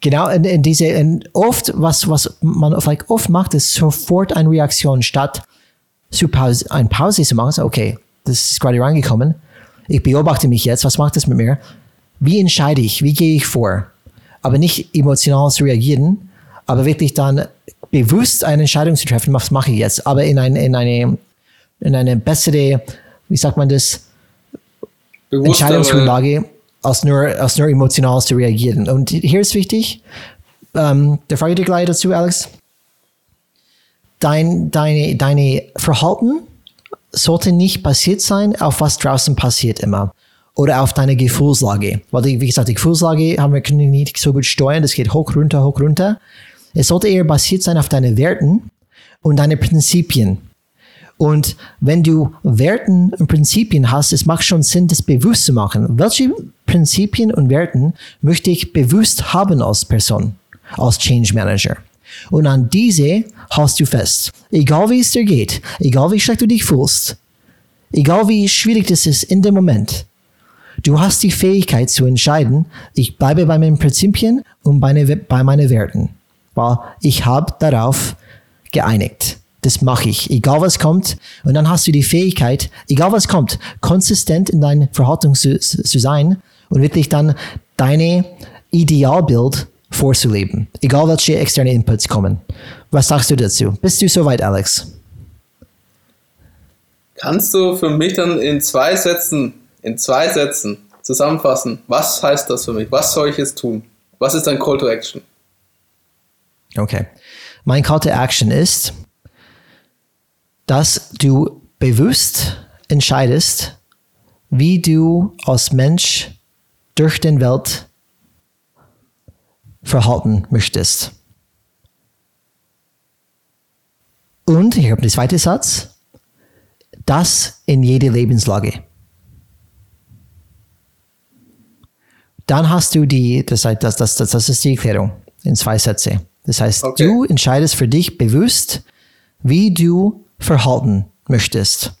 Genau, in, in diese, in oft, was, was man vielleicht oft macht, ist sofort eine Reaktion, statt zu Pause, eine Pause zu machen. Okay, das ist gerade reingekommen. Ich beobachte mich jetzt, was macht das mit mir? Wie entscheide ich? Wie gehe ich vor? Aber nicht emotional zu reagieren, aber wirklich dann bewusst eine Entscheidung zu treffen, was mache ich jetzt? Aber in, ein, in, eine, in eine bessere, wie sagt man das, Bewusst, Entscheidungsgrundlage, als nur, als nur emotional zu reagieren. Und hier ist wichtig, ähm, der frage ich dir gleich dazu, Alex. Dein, deine, deine Verhalten sollte nicht basiert sein auf was draußen passiert immer oder auf deine Gefühlslage. Weil, die, wie gesagt, die Gefühlslage haben wir können nicht so gut steuern. Das geht hoch, runter, hoch, runter. Es sollte eher basiert sein auf deine Werten und deine Prinzipien. Und wenn du Werten und Prinzipien hast, es macht schon Sinn, das bewusst zu machen. Welche Prinzipien und Werten möchte ich bewusst haben als Person, als Change Manager? Und an diese hast du fest. Egal wie es dir geht, egal wie schlecht du dich fühlst, egal wie schwierig das ist in dem Moment, du hast die Fähigkeit zu entscheiden, ich bleibe bei meinen Prinzipien und bei, meinen Werten. Weil ich habe darauf geeinigt. Das mache ich, egal was kommt. Und dann hast du die Fähigkeit, egal was kommt, konsistent in deiner Verhaltung zu, zu sein und wirklich dann deine Idealbild vorzuleben. Egal welche externe Inputs kommen. Was sagst du dazu? Bist du soweit, Alex? Kannst du für mich dann in zwei Sätzen, in zwei Sätzen zusammenfassen, was heißt das für mich? Was soll ich jetzt tun? Was ist dein Call to Action? Okay. Mein Call to Action ist, dass du bewusst entscheidest, wie du als Mensch durch den Welt verhalten möchtest. Und, ich habe den zweiten Satz, das in jede Lebenslage. Dann hast du die, das, das, das, das ist die Erklärung in zwei Sätze. Das heißt, Okay. du entscheidest für dich bewusst, wie du verhalten möchtest.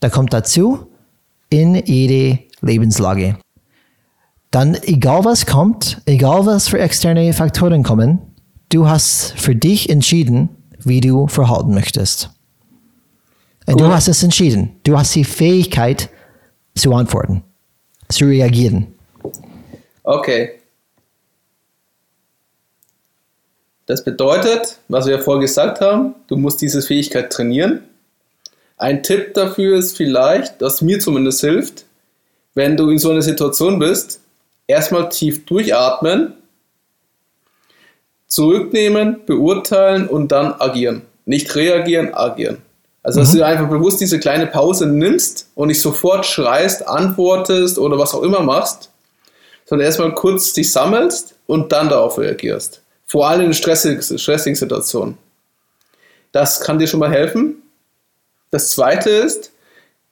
Da kommt dazu in jede Lebenslage. Dann, egal was kommt, egal was für externe Faktoren kommen, du hast für dich entschieden, wie du verhalten möchtest. Und du Gut. hast es entschieden. Du hast die Fähigkeit zu antworten, zu reagieren. Okay. Das bedeutet, was wir ja vorher gesagt haben, du musst diese Fähigkeit trainieren. Ein Tipp dafür ist vielleicht, dass mir zumindest hilft, wenn du in so einer Situation bist, erstmal tief durchatmen, zurücknehmen, beurteilen und dann agieren. Nicht reagieren, agieren. Also, dass du einfach bewusst diese kleine Pause nimmst und nicht sofort schreist, antwortest oder was auch immer machst, sondern erstmal kurz dich sammelst und dann darauf reagierst. Vor allem in stressigen, stressigen Situationen. Das kann dir schon mal helfen. Das zweite ist,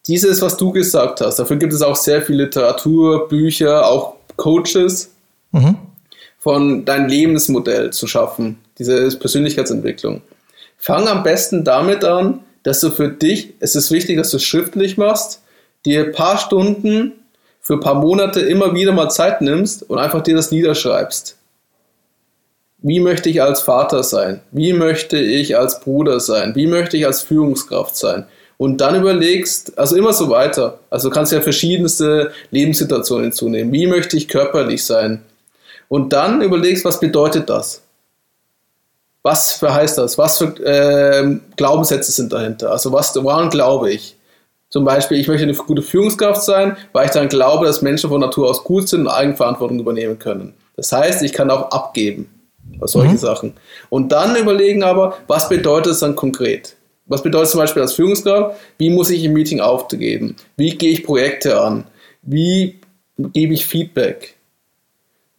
dieses, was du gesagt hast, dafür gibt es auch sehr viel Literatur, Bücher, auch Coaches, Mhm. von dein Lebensmodell zu schaffen, diese Persönlichkeitsentwicklung. Fang am besten damit an, dass du für dich, es ist wichtig, dass du es schriftlich machst, dir ein paar Stunden für ein paar Monate immer wieder mal Zeit nimmst und einfach dir das niederschreibst. Wie möchte ich als Vater sein? Wie möchte ich als Bruder sein? Wie möchte ich als Führungskraft sein? Und dann überlegst, also immer so weiter. Also du kannst ja verschiedenste Lebenssituationen hinzunehmen. Wie möchte ich körperlich sein? Und dann überlegst, was bedeutet das? Was für heißt das? Was für ähm, Glaubenssätze sind dahinter? Also was, woran glaube ich? Zum Beispiel, ich möchte eine gute Führungskraft sein, weil ich dann glaube, dass Menschen von Natur aus gut sind und Eigenverantwortung übernehmen können. Das heißt, ich kann auch abgeben. Solche Sachen. Und dann überlegen aber, was bedeutet es dann konkret? Was bedeutet zum Beispiel als Führungskraft? Wie muss ich im Meeting aufgeben? Wie gehe ich Projekte an? Wie gebe ich Feedback?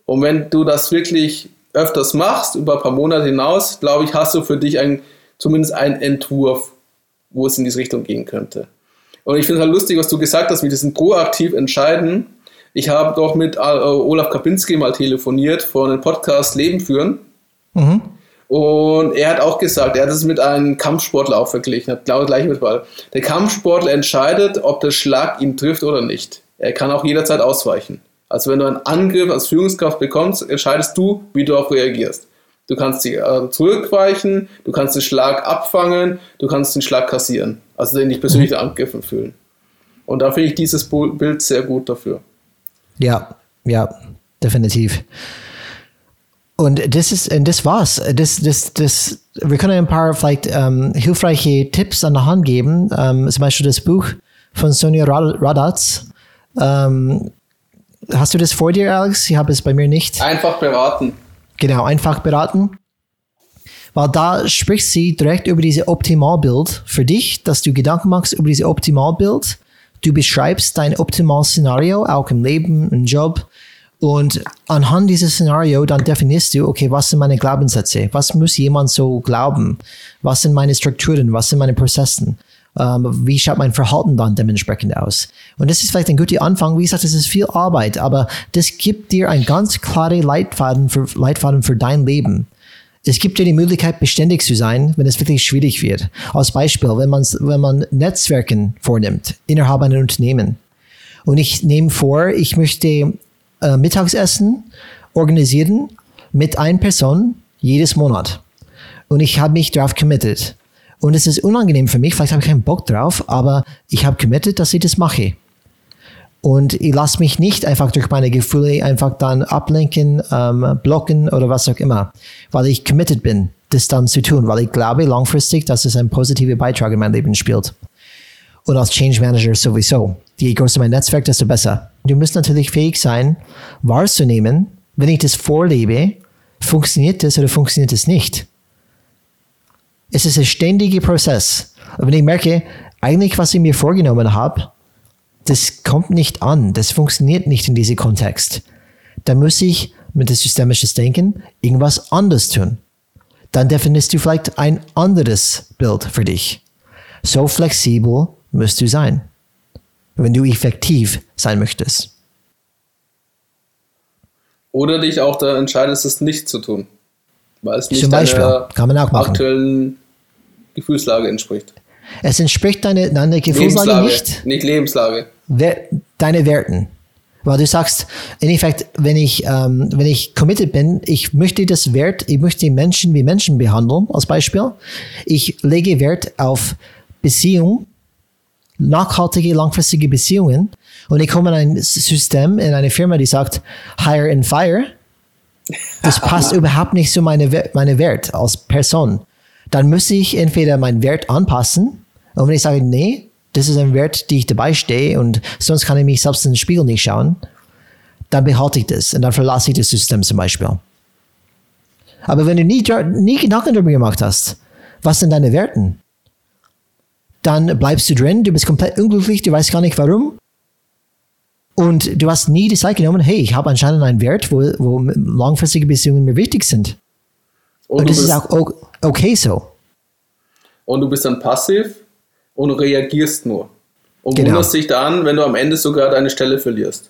Und wenn du das wirklich öfters machst, über ein paar Monate hinaus, glaube ich, hast du für dich ein, zumindest einen Entwurf, wo es in diese Richtung gehen könnte. Und ich finde es halt lustig, was du gesagt hast, mit diesem proaktiv entscheiden. Ich habe doch mit äh, Olaf Kapinski mal telefoniert von dem Podcast Leben führen. Mhm. Und er hat auch gesagt, er hat es mit einem Kampfsportler auch verglichen, hat genau gleich mit Ball. Der Kampfsportler entscheidet, ob der Schlag ihn trifft oder nicht. Er kann auch jederzeit ausweichen. Also wenn du einen Angriff als Führungskraft bekommst, entscheidest du, wie du darauf reagierst. Du kannst dich äh, zurückweichen, du kannst den Schlag abfangen, du kannst den Schlag kassieren. Also den dich persönlich angegriffen fühlen. Und da finde ich dieses Bild sehr gut dafür. Ja, ja, definitiv. Und das ist, und das war's. Das, das, das, wir können ein paar vielleicht ähm, hilfreiche Tipps an der Hand geben. Ähm, zum Beispiel das Buch von Sonja Rad- Radatz. Ähm, hast du das vor dir, Alex? Ich habe es bei mir nicht. Einfach beraten. Genau, einfach beraten. Weil da spricht sie direkt über diese Optimalbild für dich, dass du Gedanken machst über diese Optimalbild. Du beschreibst dein Optimalszenario, auch im Leben, im Job. Und anhand dieses Szenario dann definierst du, okay, was sind meine Glaubenssätze? Was muss jemand so glauben? Was sind meine Strukturen? Was sind meine Prozessen? Ähm, wie schaut mein Verhalten dann dementsprechend aus? Und das ist vielleicht ein guter Anfang. Wie gesagt, das ist viel Arbeit, aber das gibt dir ein ganz klare Leitfaden für, Leitfaden für dein Leben. Es gibt dir die Möglichkeit, beständig zu sein, wenn es wirklich schwierig wird. Als Beispiel, wenn man, wenn man Netzwerken vornimmt innerhalb einer Unternehmen. Und ich nehme vor, ich möchte äh, Mittagsessen organisieren mit einer Person jedes Monat. Und ich habe mich darauf committed. Und es ist unangenehm für mich, vielleicht habe ich keinen Bock drauf, aber ich habe committed, dass ich das mache. Und ich lasse mich nicht einfach durch meine Gefühle einfach dann ablenken, ähm, blocken oder was auch immer, weil ich committed bin, das dann zu tun, weil ich glaube langfristig, dass es einen positiven Beitrag in mein Leben spielt. Und als Change Manager sowieso. Je größer mein Netzwerk, desto besser. Du musst natürlich fähig sein, wahrzunehmen, wenn ich das vorlebe, funktioniert das oder funktioniert es nicht. Es ist ein ständiger Prozess. Und wenn ich merke, eigentlich, was ich mir vorgenommen habe, das kommt nicht an, das funktioniert nicht in diesem Kontext, dann muss ich mit dem systemischen Denken irgendwas anderes tun. Dann definierst du vielleicht ein anderes Bild für dich. So flexibel musst du sein, wenn du effektiv sein möchtest. Oder dich auch da entscheidest, es nicht zu tun. Weil es nicht Zum Beispiel. deiner Kann man auch machen. aktuellen Gefühlslage entspricht. Es entspricht deiner deine Gefühlslage Lebenslage, nicht. nicht Lebenslage. Deine Werten. Weil du sagst, in Effekt, wenn ich, ähm, wenn ich committed bin, ich möchte das Wert, ich möchte Menschen wie Menschen behandeln, als Beispiel. Ich lege Wert auf Beziehung nachhaltige, langfristige Beziehungen und ich komme in ein System, in eine Firma, die sagt, hire and fire, das passt überhaupt nicht zu meinem meine Wert als Person. Dann muss ich entweder meinen Wert anpassen und wenn ich sage, nee, das ist ein Wert, die ich dabei stehe und sonst kann ich mich selbst in den Spiegel nicht schauen, dann behalte ich das und dann verlasse ich das System zum Beispiel. Aber wenn du nie, nie Gedanken darüber gemacht hast, was sind deine Werten, dann bleibst du drin, du bist komplett unglücklich, du weißt gar nicht warum. Und du hast nie die Zeit genommen, hey, ich habe anscheinend einen Wert, wo, wo langfristige Beziehungen mir wichtig sind. Und, und das ist auch okay so. Und du bist dann passiv und reagierst nur. Und genau. wunderst dich dann, wenn du am Ende sogar deine Stelle verlierst.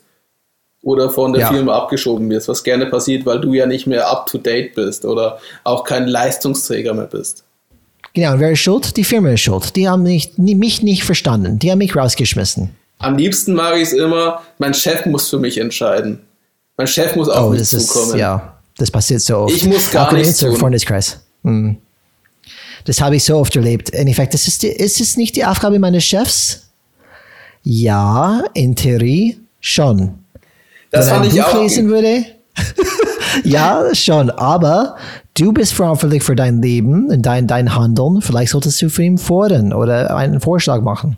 Oder von der ja. Firma abgeschoben wirst, was gerne passiert, weil du ja nicht mehr up to date bist oder auch kein Leistungsträger mehr bist. Genau, und wer ist schuld? Die Firma ist schuld. Die haben nicht, mich nicht verstanden. Die haben mich rausgeschmissen. Am liebsten mag ich es immer, mein Chef muss für mich entscheiden. Mein Chef muss auf oh, mich das zukommen. Ist, ja, das passiert so oft. Ich muss gar nichts tun. Freundeskreis. Mhm. Das habe ich so oft erlebt. In Effekt, das ist, die, ist es nicht die Aufgabe meines Chefs? Ja, in Theorie schon. Das Wenn fand ich Buch auch. lesen würde, ja, schon, aber du bist verantwortlich für dein Leben und dein, dein Handeln. Vielleicht solltest du für ihn fordern oder einen Vorschlag machen.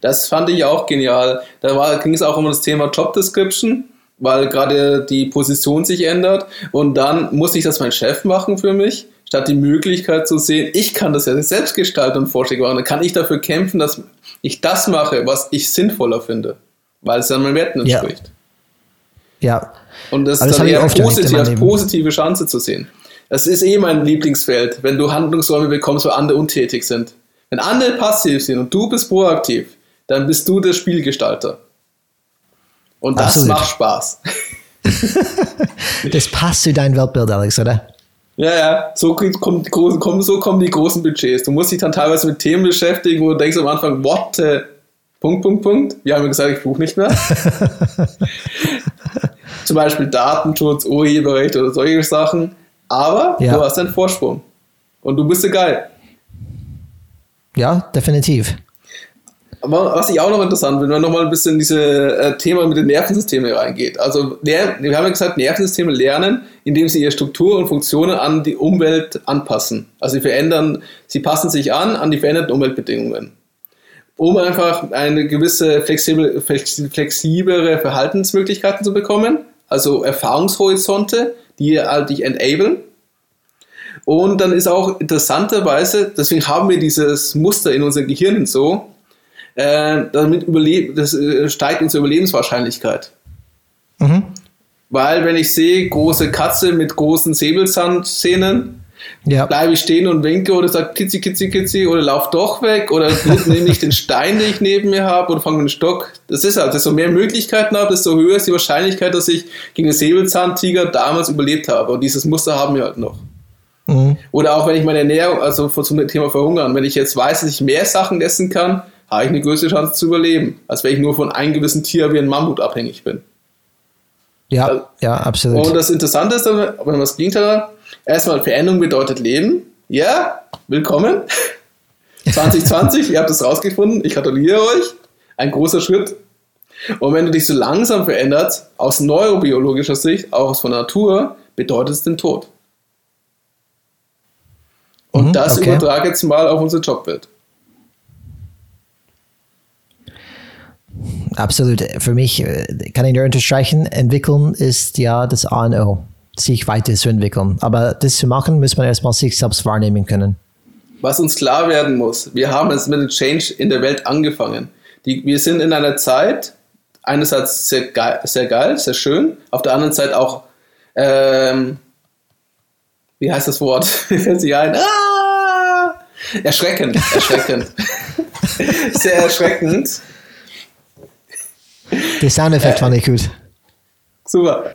Das fand ich auch genial. Da war, ging es auch um das Thema Job Description, weil gerade die Position sich ändert. Und dann muss ich das mein Chef machen für mich, statt die Möglichkeit zu sehen, ich kann das ja selbst gestalten und Vorschläge machen. Dann kann ich dafür kämpfen, dass ich das mache, was ich sinnvoller finde, weil es dann meinen Werten entspricht. Ja. ja. Und das, ist dann eher positiv, als positive Chance zu sehen. Das ist eh mein Lieblingsfeld, wenn du Handlungsräume bekommst, wo andere untätig sind. Wenn andere passiv sind und du bist proaktiv, dann bist du der Spielgestalter. Und das Absolut. macht Spaß. das passt zu deinem Weltbild, Alex, oder? Ja, ja, so, kommt, kommen, so kommen die großen Budgets. Du musst dich dann teilweise mit Themen beschäftigen, wo du denkst am Anfang, what? Äh, Punkt, Punkt, Punkt. Wir haben gesagt, ich buche nicht mehr. Zum Beispiel Datenschutz, Urheberrecht oder solche Sachen. Aber ja. du hast einen Vorsprung. Und du bist geil. Ja, definitiv. Aber was ich auch noch interessant finde, wenn man nochmal ein bisschen in dieses äh, Thema mit den Nervensystemen reingeht. Also, wir haben ja gesagt, Nervensysteme lernen, indem sie ihre Struktur und Funktionen an die Umwelt anpassen. Also, sie verändern, sie passen sich an an die veränderten Umweltbedingungen. Um einfach eine gewisse flexibel, flexiblere Verhaltensmöglichkeiten zu bekommen, also Erfahrungshorizonte, die halt dich enablen. Und dann ist auch interessanterweise, deswegen haben wir dieses Muster in unseren Gehirnen so, äh, damit überleb das äh, steigt unsere Überlebenswahrscheinlichkeit. Mhm. Weil wenn ich sehe, große Katze mit großen Säbelzahnzähnen, ja. bleibe ich stehen und winke oder sage Kitzi, Kitzi, Kitzi oder lauf doch weg oder nehme ich den Stein, den ich neben mir habe oder fange dem Stock. Das ist halt, desto mehr Möglichkeiten habe, desto höher ist die Wahrscheinlichkeit, dass ich gegen den Säbelzahntiger damals überlebt habe. Und dieses Muster haben wir halt noch. Mhm. Oder auch wenn ich meine Ernährung, also zum Thema Verhungern, wenn ich jetzt weiß, dass ich mehr Sachen essen kann, habe ich eine größere Chance zu überleben, als wenn ich nur von einem gewissen Tier wie ein Mammut abhängig bin. Ja, also, ja, absolut. Und das Interessante ist, wenn man das Gegenteil hat, erstmal Veränderung bedeutet Leben. Ja, willkommen. 2020, ihr habt es rausgefunden, ich gratuliere euch. Ein großer Schritt. Und wenn du dich so langsam veränderst, aus neurobiologischer Sicht, auch aus von Natur, bedeutet es den Tod. Und mhm, das okay. übertrage jetzt mal auf unsere Jobwelt. absolut. Für mich äh, kann ich nur unterstreichen, entwickeln ist ja das A und O, sich weiterzuentwickeln. Aber das zu machen, muss man erstmal sich selbst wahrnehmen können. Was uns klar werden muss, wir haben es mit dem Change in der Welt angefangen. Die, wir sind in einer Zeit, einerseits sehr geil, sehr, geil, sehr schön, auf der anderen Seite auch, ähm, wie heißt das Wort? Fällt sich ein? Ah! Erschreckend, erschreckend. sehr erschreckend der Soundeffekt äh, fand ich gut. Super.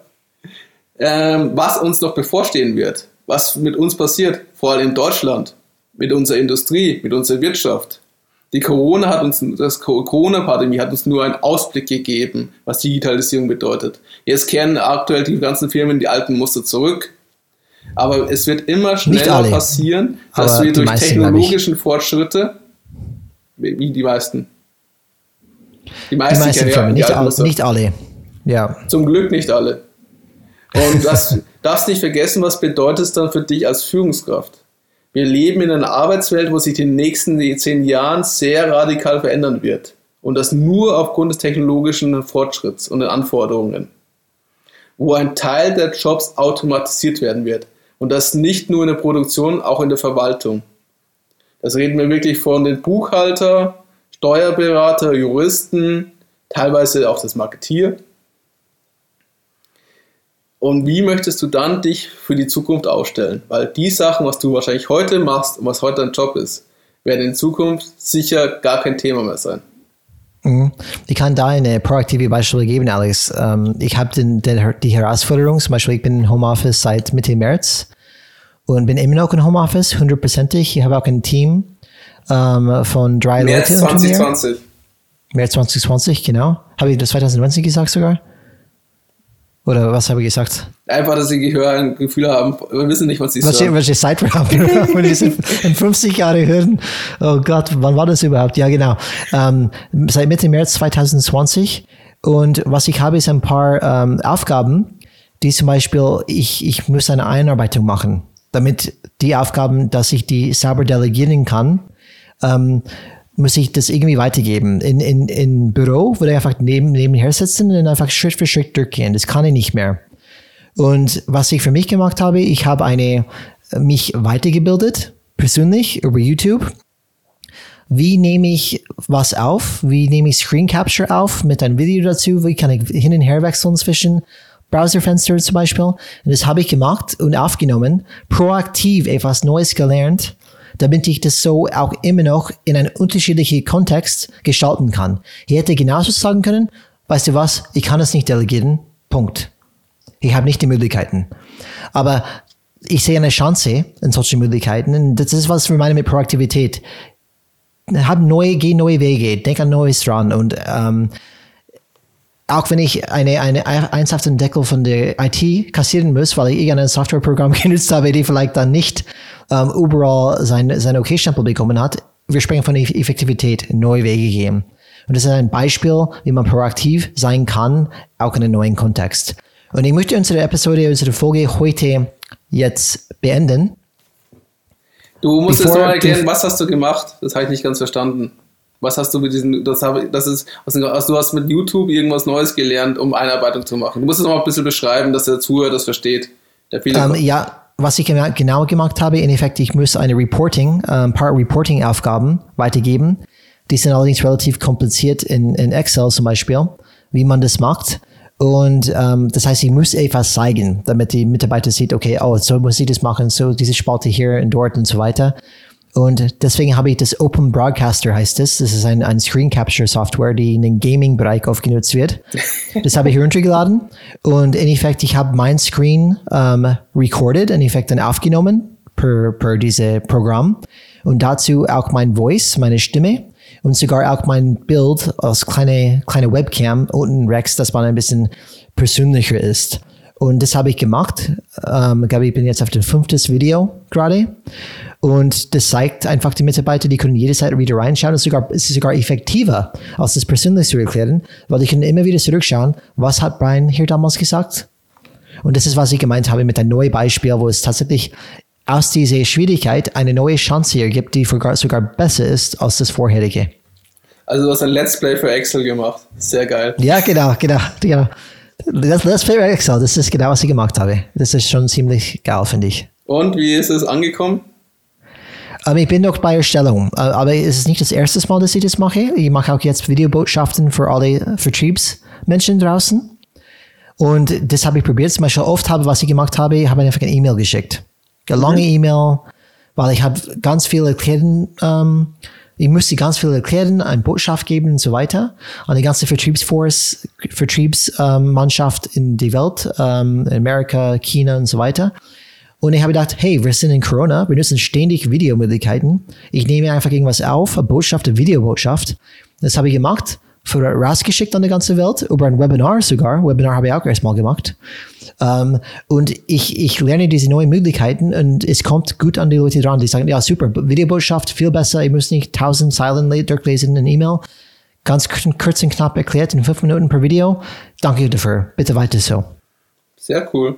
Ähm, was uns noch bevorstehen wird, was mit uns passiert, vor allem in Deutschland, mit unserer Industrie, mit unserer Wirtschaft. Die Corona hat uns, das Corona-Pandemie hat uns nur einen Ausblick gegeben, was Digitalisierung bedeutet. Jetzt kehren aktuell die ganzen Firmen in die alten Muster zurück. Aber es wird immer schneller passieren, dass wir durch technologischen Fortschritte, wie die meisten, Die meisten, Die meisten ja Firmen, die nicht, all, nicht alle. Ja. Zum Glück nicht alle. Und das darfst nicht vergessen, was bedeutet es dann für dich als Führungskraft? Wir leben in einer Arbeitswelt, wo sich in den nächsten zehn Jahren sehr radikal verändern wird. Und das nur aufgrund des technologischen Fortschritts und den Anforderungen. Wo ein Teil der Jobs automatisiert werden wird. Und das nicht nur in der Produktion, auch in der Verwaltung. Das reden wir wirklich von den Buchhalter, Steuerberater, Juristen, teilweise auch das Marketier. Und wie möchtest du dann dich für die Zukunft aufstellen? Weil die Sachen, was du wahrscheinlich heute machst und was heute dein Job ist, werden in Zukunft sicher gar kein Thema mehr sein. Mhm. Ich kann da eine proaktive Beispiel geben, Alex. Ähm, ich habe den, den, die Herausforderung, zum Beispiel, ich bin im Homeoffice seit Mitte März und bin immer noch im Homeoffice, hundertprozentig. Ich habe auch ein Team ähm, von drei März Leuten mir. 2020. März 2020, genau. Habe ich das 2020 gesagt sogar? Oder was habe ich gesagt? Einfach, dass sie Gehör ein Gefühl haben, wir wissen nicht, was sie Was sagen. welche Zeit wir haben, wenn wir sind in 50 Jahre hören. Oh Gott, wann war das überhaupt? Ja, genau. Ähm, seit Mitte März 2020. Und was ich habe, ist ein paar ähm, Aufgaben, die zum Beispiel, ich, ich muss eine Einarbeitung machen, damit die Aufgaben, dass ich die sauber delegieren kann, ähm, muss ich das irgendwie weitergeben. In, in, in Büro würde ich einfach neben, nebenher sitzen und einfach Schritt für Schritt durchgehen. Das kann ich nicht mehr. Und was ich für mich gemacht habe, ich habe eine, mich weitergebildet, persönlich, über YouTube. Wie nehme ich was auf? Wie nehme ich Screen Capture auf mit einem Video dazu? Wie kann ich hin und her wechseln zwischen Browserfenster zum Beispiel? Und das habe ich gemacht und aufgenommen, proaktiv etwas Neues gelernt, damit ich das so auch immer noch in einen unterschiedlichen Kontext gestalten kann. Ich hätte genauso sagen können, weißt du was, ich kann es nicht delegieren, Punkt. Ich habe nicht die Möglichkeiten. Aber ich sehe eine Chance in solchen Möglichkeiten. Und das ist, was wir meinen mit Proaktivität. Hab neue, geh neue Wege, denk an Neues dran. Und ähm, auch wenn ich eine, eine ernsthaften Deckel von der IT kassieren muss, weil ich irgendein Softwareprogramm genutzt habe, die vielleicht dann nicht ähm, überall sein, sein OK-Stempel bekommen hat, wir sprechen von Effektivität, neue Wege gehen. Und das ist ein Beispiel, wie man proaktiv sein kann, auch in einem neuen Kontext. Und ich möchte unsere Episode, unsere Folge heute jetzt beenden. Du musst jetzt noch erklären, was hast du gemacht? Das habe ich nicht ganz verstanden. Was hast du mit diesen, das habe, das ist, also du hast mit YouTube irgendwas Neues gelernt, um Einarbeitung zu machen. Du musst es noch mal ein bisschen beschreiben, dass der Zuhörer das versteht. Der viele Ähm, ja, was ich genau gemacht habe, in Effekt, ich muss eine Reporting, ein paar Reporting-Aufgaben weitergeben. Die sind allerdings relativ kompliziert in, in Excel zum Beispiel, wie man das macht. Und ähm, das heißt, ich muss etwas zeigen, damit die Mitarbeiter sieht, okay, oh, so muss ich das machen, so diese Spalte hier und dort und so weiter. Und deswegen habe ich das Open Broadcaster heißt es. Das ist ein, ein Screen Capture Software, die in den Gaming-Bereich oft genutzt wird. Das habe ich heruntergeladen. Und in Effekt, ich habe mein Screen ähm, recorded, in Effekt dann aufgenommen per, per diese Programm. Und dazu auch mein Voice, meine Stimme. Und sogar auch mein Bild als kleine, kleine Webcam unten rechts, dass man ein bisschen persönlicher ist. Und das habe ich gemacht. Ähm, ich glaube, ich bin jetzt auf dem fünftes Video gerade. Und das zeigt einfach die Mitarbeiter, die können jederzeit wieder reinschauen. Es ist sogar, es ist sogar effektiver, als das persönlich zu erklären, weil die können immer wieder zurückschauen, was hat Brian hier damals gesagt? Und das ist, was ich gemeint habe mit einem neuen Beispiel, wo es tatsächlich aus dieser Schwierigkeit eine neue Chance ergibt, die sogar, sogar besser ist als das vorherige. Also du hast ein Let's Play für Excel gemacht. Sehr geil. Ja, genau, genau, genau. Das, das für Excel, das ist genau, was ich gemacht habe. Das ist schon ziemlich geil, finde ich. Und wie ist es angekommen? Aber ich bin noch bei Erstellung. Äh, Aber es ist nicht das erste Mal, dass ich das mache. Ich mache auch jetzt Videobotschaften für alle Vertriebsmenschen draußen. Und das habe ich probiert. Zum Beispiel oft habe, was ich gemacht habe, ich habe einfach eine E-Mail geschickt. Eine lange E-Mail, weil ich habe ganz viel erklären, ähm, ich musste ganz viel erklären, eine Botschaft geben und so weiter. An die ganze Vertriebsforce, Vertriebsmannschaft in die Welt, ähm, in Amerika, China und so weiter. Und ich habe gedacht, hey, wir sind in Corona, wir nutzen ständig Videomöglichkeiten. Ich nehme einfach irgendwas auf, eine Botschaft, eine Videobotschaft. Das habe ich gemacht, für rausgeschickt an die ganze Welt, über ein Webinar sogar. Webinar habe ich auch erstmal gemacht. Ähm, und ich, ich lerne diese neuen Möglichkeiten und es kommt gut an die Leute dran. Die sagen, ja, super, Videobotschaft, viel besser, ich muss nicht tausend Zeilen durchlesen in E-Mail. ganz kurz und knapp erklärt in fünf Minuten per Video. Danke dafür. Bitte weiter so. Sehr cool.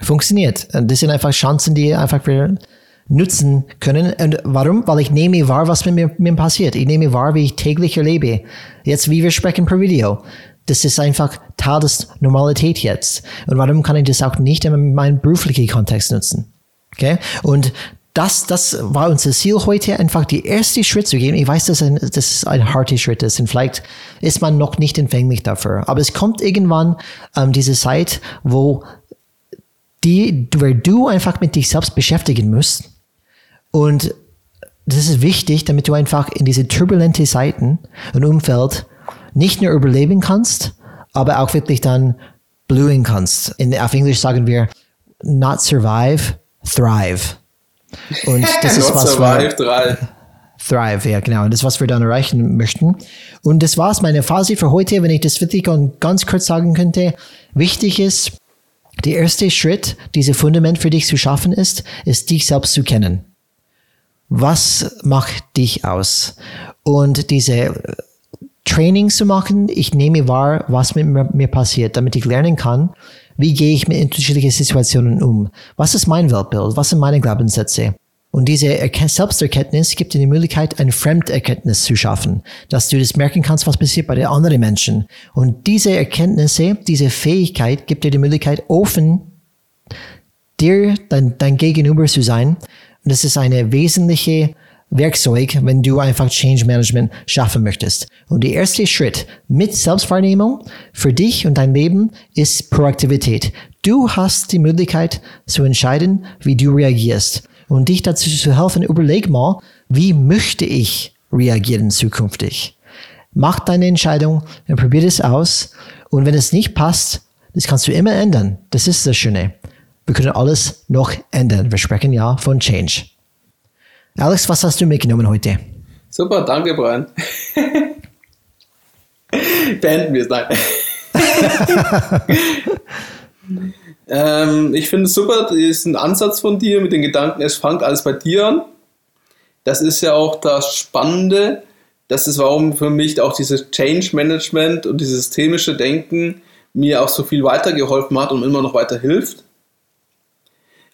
Funktioniert. Das sind einfach Chancen, die einfach wir nutzen können. Und warum? Weil ich nehme wahr, was mit mir, mit mir passiert. Ich nehme wahr, wie ich täglich erlebe. Jetzt, wie wir sprechen per Video. Das ist einfach Teil des Normalität jetzt. Und warum kann ich das auch nicht in meinem beruflichen Kontext nutzen? Okay? Und das, das war unser Ziel heute, einfach die erste Schritt zu gehen. Ich weiß, dass ein, das ist ein harter Schritt ist und vielleicht ist man noch nicht empfänglich dafür. Aber es kommt irgendwann ähm, diese Zeit, wo die, wo du einfach mit dich selbst beschäftigen musst. Und das ist wichtig, damit du einfach in diese turbulente Zeiten und Umfeld nicht nur überleben kannst, aber auch wirklich dann blühen kannst. In, auf Englisch sagen wir not survive, thrive. Und das ist was survive, thrive. Thrive, ja genau. Und das, was wir dann erreichen möchten. Und das war's meine Phase für heute, wenn ich das wirklich ganz kurz sagen könnte. Wichtig ist, der erste Schritt, diese Fundament für dich zu schaffen ist, ist dich selbst zu kennen. Was macht dich aus? Und diese Training zu machen, ich nehme wahr, was mit mir passiert, damit ich lernen kann, wie gehe ich mit unterschiedlichen Situationen um? Was ist mein Weltbild? Was sind meine Glaubenssätze? Und diese Selbsterkenntnis gibt dir die Möglichkeit, eine Fremderkenntnis zu schaffen, dass du das merken kannst, was passiert bei den anderen Menschen. Und diese Erkenntnisse, diese Fähigkeit gibt dir die Möglichkeit, offen dir, dein, dein Gegenüber zu sein. Das ist eine wesentliche Werkzeug, wenn du einfach Change Management schaffen möchtest. Und der erste Schritt mit Selbstwahrnehmung für dich und dein Leben ist Proaktivität. Du hast die Möglichkeit zu entscheiden, wie du reagierst. Und dich dazu zu helfen, überleg mal, wie möchte ich reagieren zukünftig? Mach deine Entscheidung und probier es aus. Und wenn es nicht passt, das kannst du immer ändern. Das ist das Schöne. Wir können alles noch ändern. Wir sprechen ja von Change. Alex, was hast du mitgenommen heute? Super, danke, Brian. Beenden wir es, nein. ähm, ich finde es super, das ist ein Ansatz von dir mit den Gedanken, es fängt alles bei dir an. Das ist ja auch das Spannende. Das ist, warum für mich auch dieses Change Management und dieses systemische Denken mir auch so viel weitergeholfen hat und immer noch weiter hilft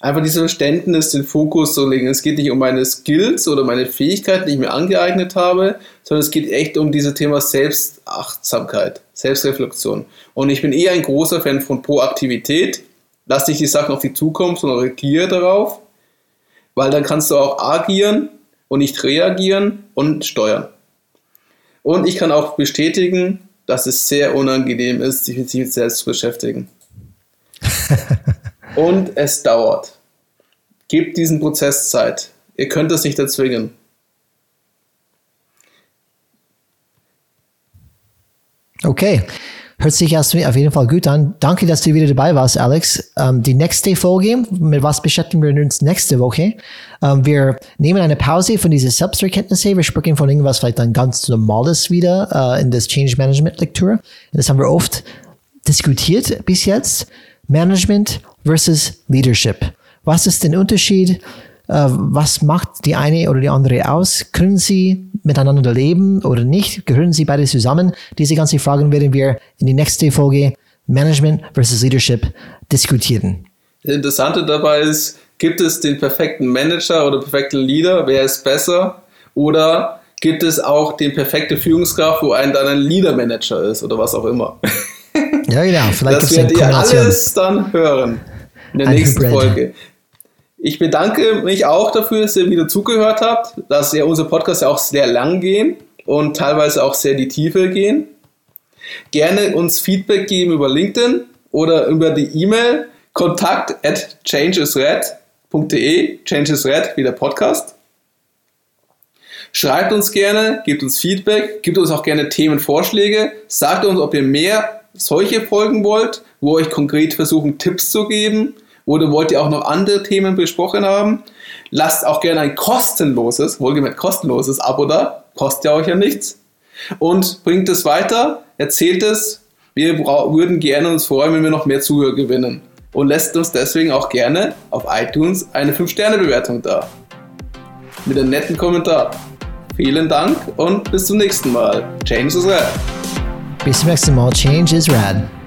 einfach dieses Verständnis, den Fokus zu legen. Es geht nicht um meine Skills oder meine Fähigkeiten, die ich mir angeeignet habe, sondern es geht echt um dieses Thema Selbstachtsamkeit, Selbstreflexion. Und ich bin eher ein großer Fan von Proaktivität. Lass dich die Sachen auf die Zukunft und reagiere darauf, weil dann kannst du auch agieren und nicht reagieren und steuern. Und ich kann auch bestätigen, dass es sehr unangenehm ist, sich mit sich selbst zu beschäftigen. Und es dauert. Gebt diesen Prozess Zeit. Ihr könnt es nicht erzwingen. Okay. Hört sich auf jeden Fall gut an. Danke, dass du wieder dabei warst, Alex. Ähm, die nächste Folge, mit was beschäftigen wir uns nächste Woche? Ähm, wir nehmen eine Pause von dieser Selbsterkenntnisse. Wir sprechen von irgendwas vielleicht dann ganz Normales wieder äh, in das Change Management Lektüre. Das haben wir oft diskutiert bis jetzt. Management versus Leadership. Was ist der Unterschied? Äh, was macht die eine oder die andere aus? Können sie miteinander leben oder nicht? Gehören sie beide zusammen? Diese ganzen Fragen werden wir in die nächste Folge Management versus Leadership diskutieren. Das Interessante dabei ist, gibt es den perfekten Manager oder perfekten Leader? Wer ist besser? Oder gibt es auch den perfekten Führungskraft, wo ein dann ein Leader-Manager ist oder was auch immer? Ja, genau. Vielleicht das werdet ihr alles dann hören in der Ein nächsten Hybrid. Folge. Ich bedanke mich auch dafür, dass ihr wieder zugehört habt, dass ja unser Podcast ja auch sehr lang gehen und teilweise auch sehr in die Tiefe gehen. Gerne uns Feedback geben über LinkedIn oder über die E-Mail kontakt at changesred.de, changesred wie der Podcast. Schreibt uns gerne, gebt uns Feedback, gebt uns auch gerne Themenvorschläge, sagt uns, ob ihr mehr solche Folgen wollt, wo euch konkret versuchen, Tipps zu geben, oder wollt ihr auch noch andere Themen besprochen haben, lasst auch gerne ein kostenloses, wohlgemerkt kostenloses Abo da, kostet ja euch ja nichts, und bringt es weiter, erzählt es. Wir würden gerne uns freuen, wenn wir noch mehr Zuhörer gewinnen. Und lässt uns deswegen auch gerne auf iTunes eine 5-Sterne-Bewertung da. Mit einem netten Kommentar. Vielen Dank und bis zum nächsten Mal. Change is Rad. Bis zum nächsten Mal. Change is rad.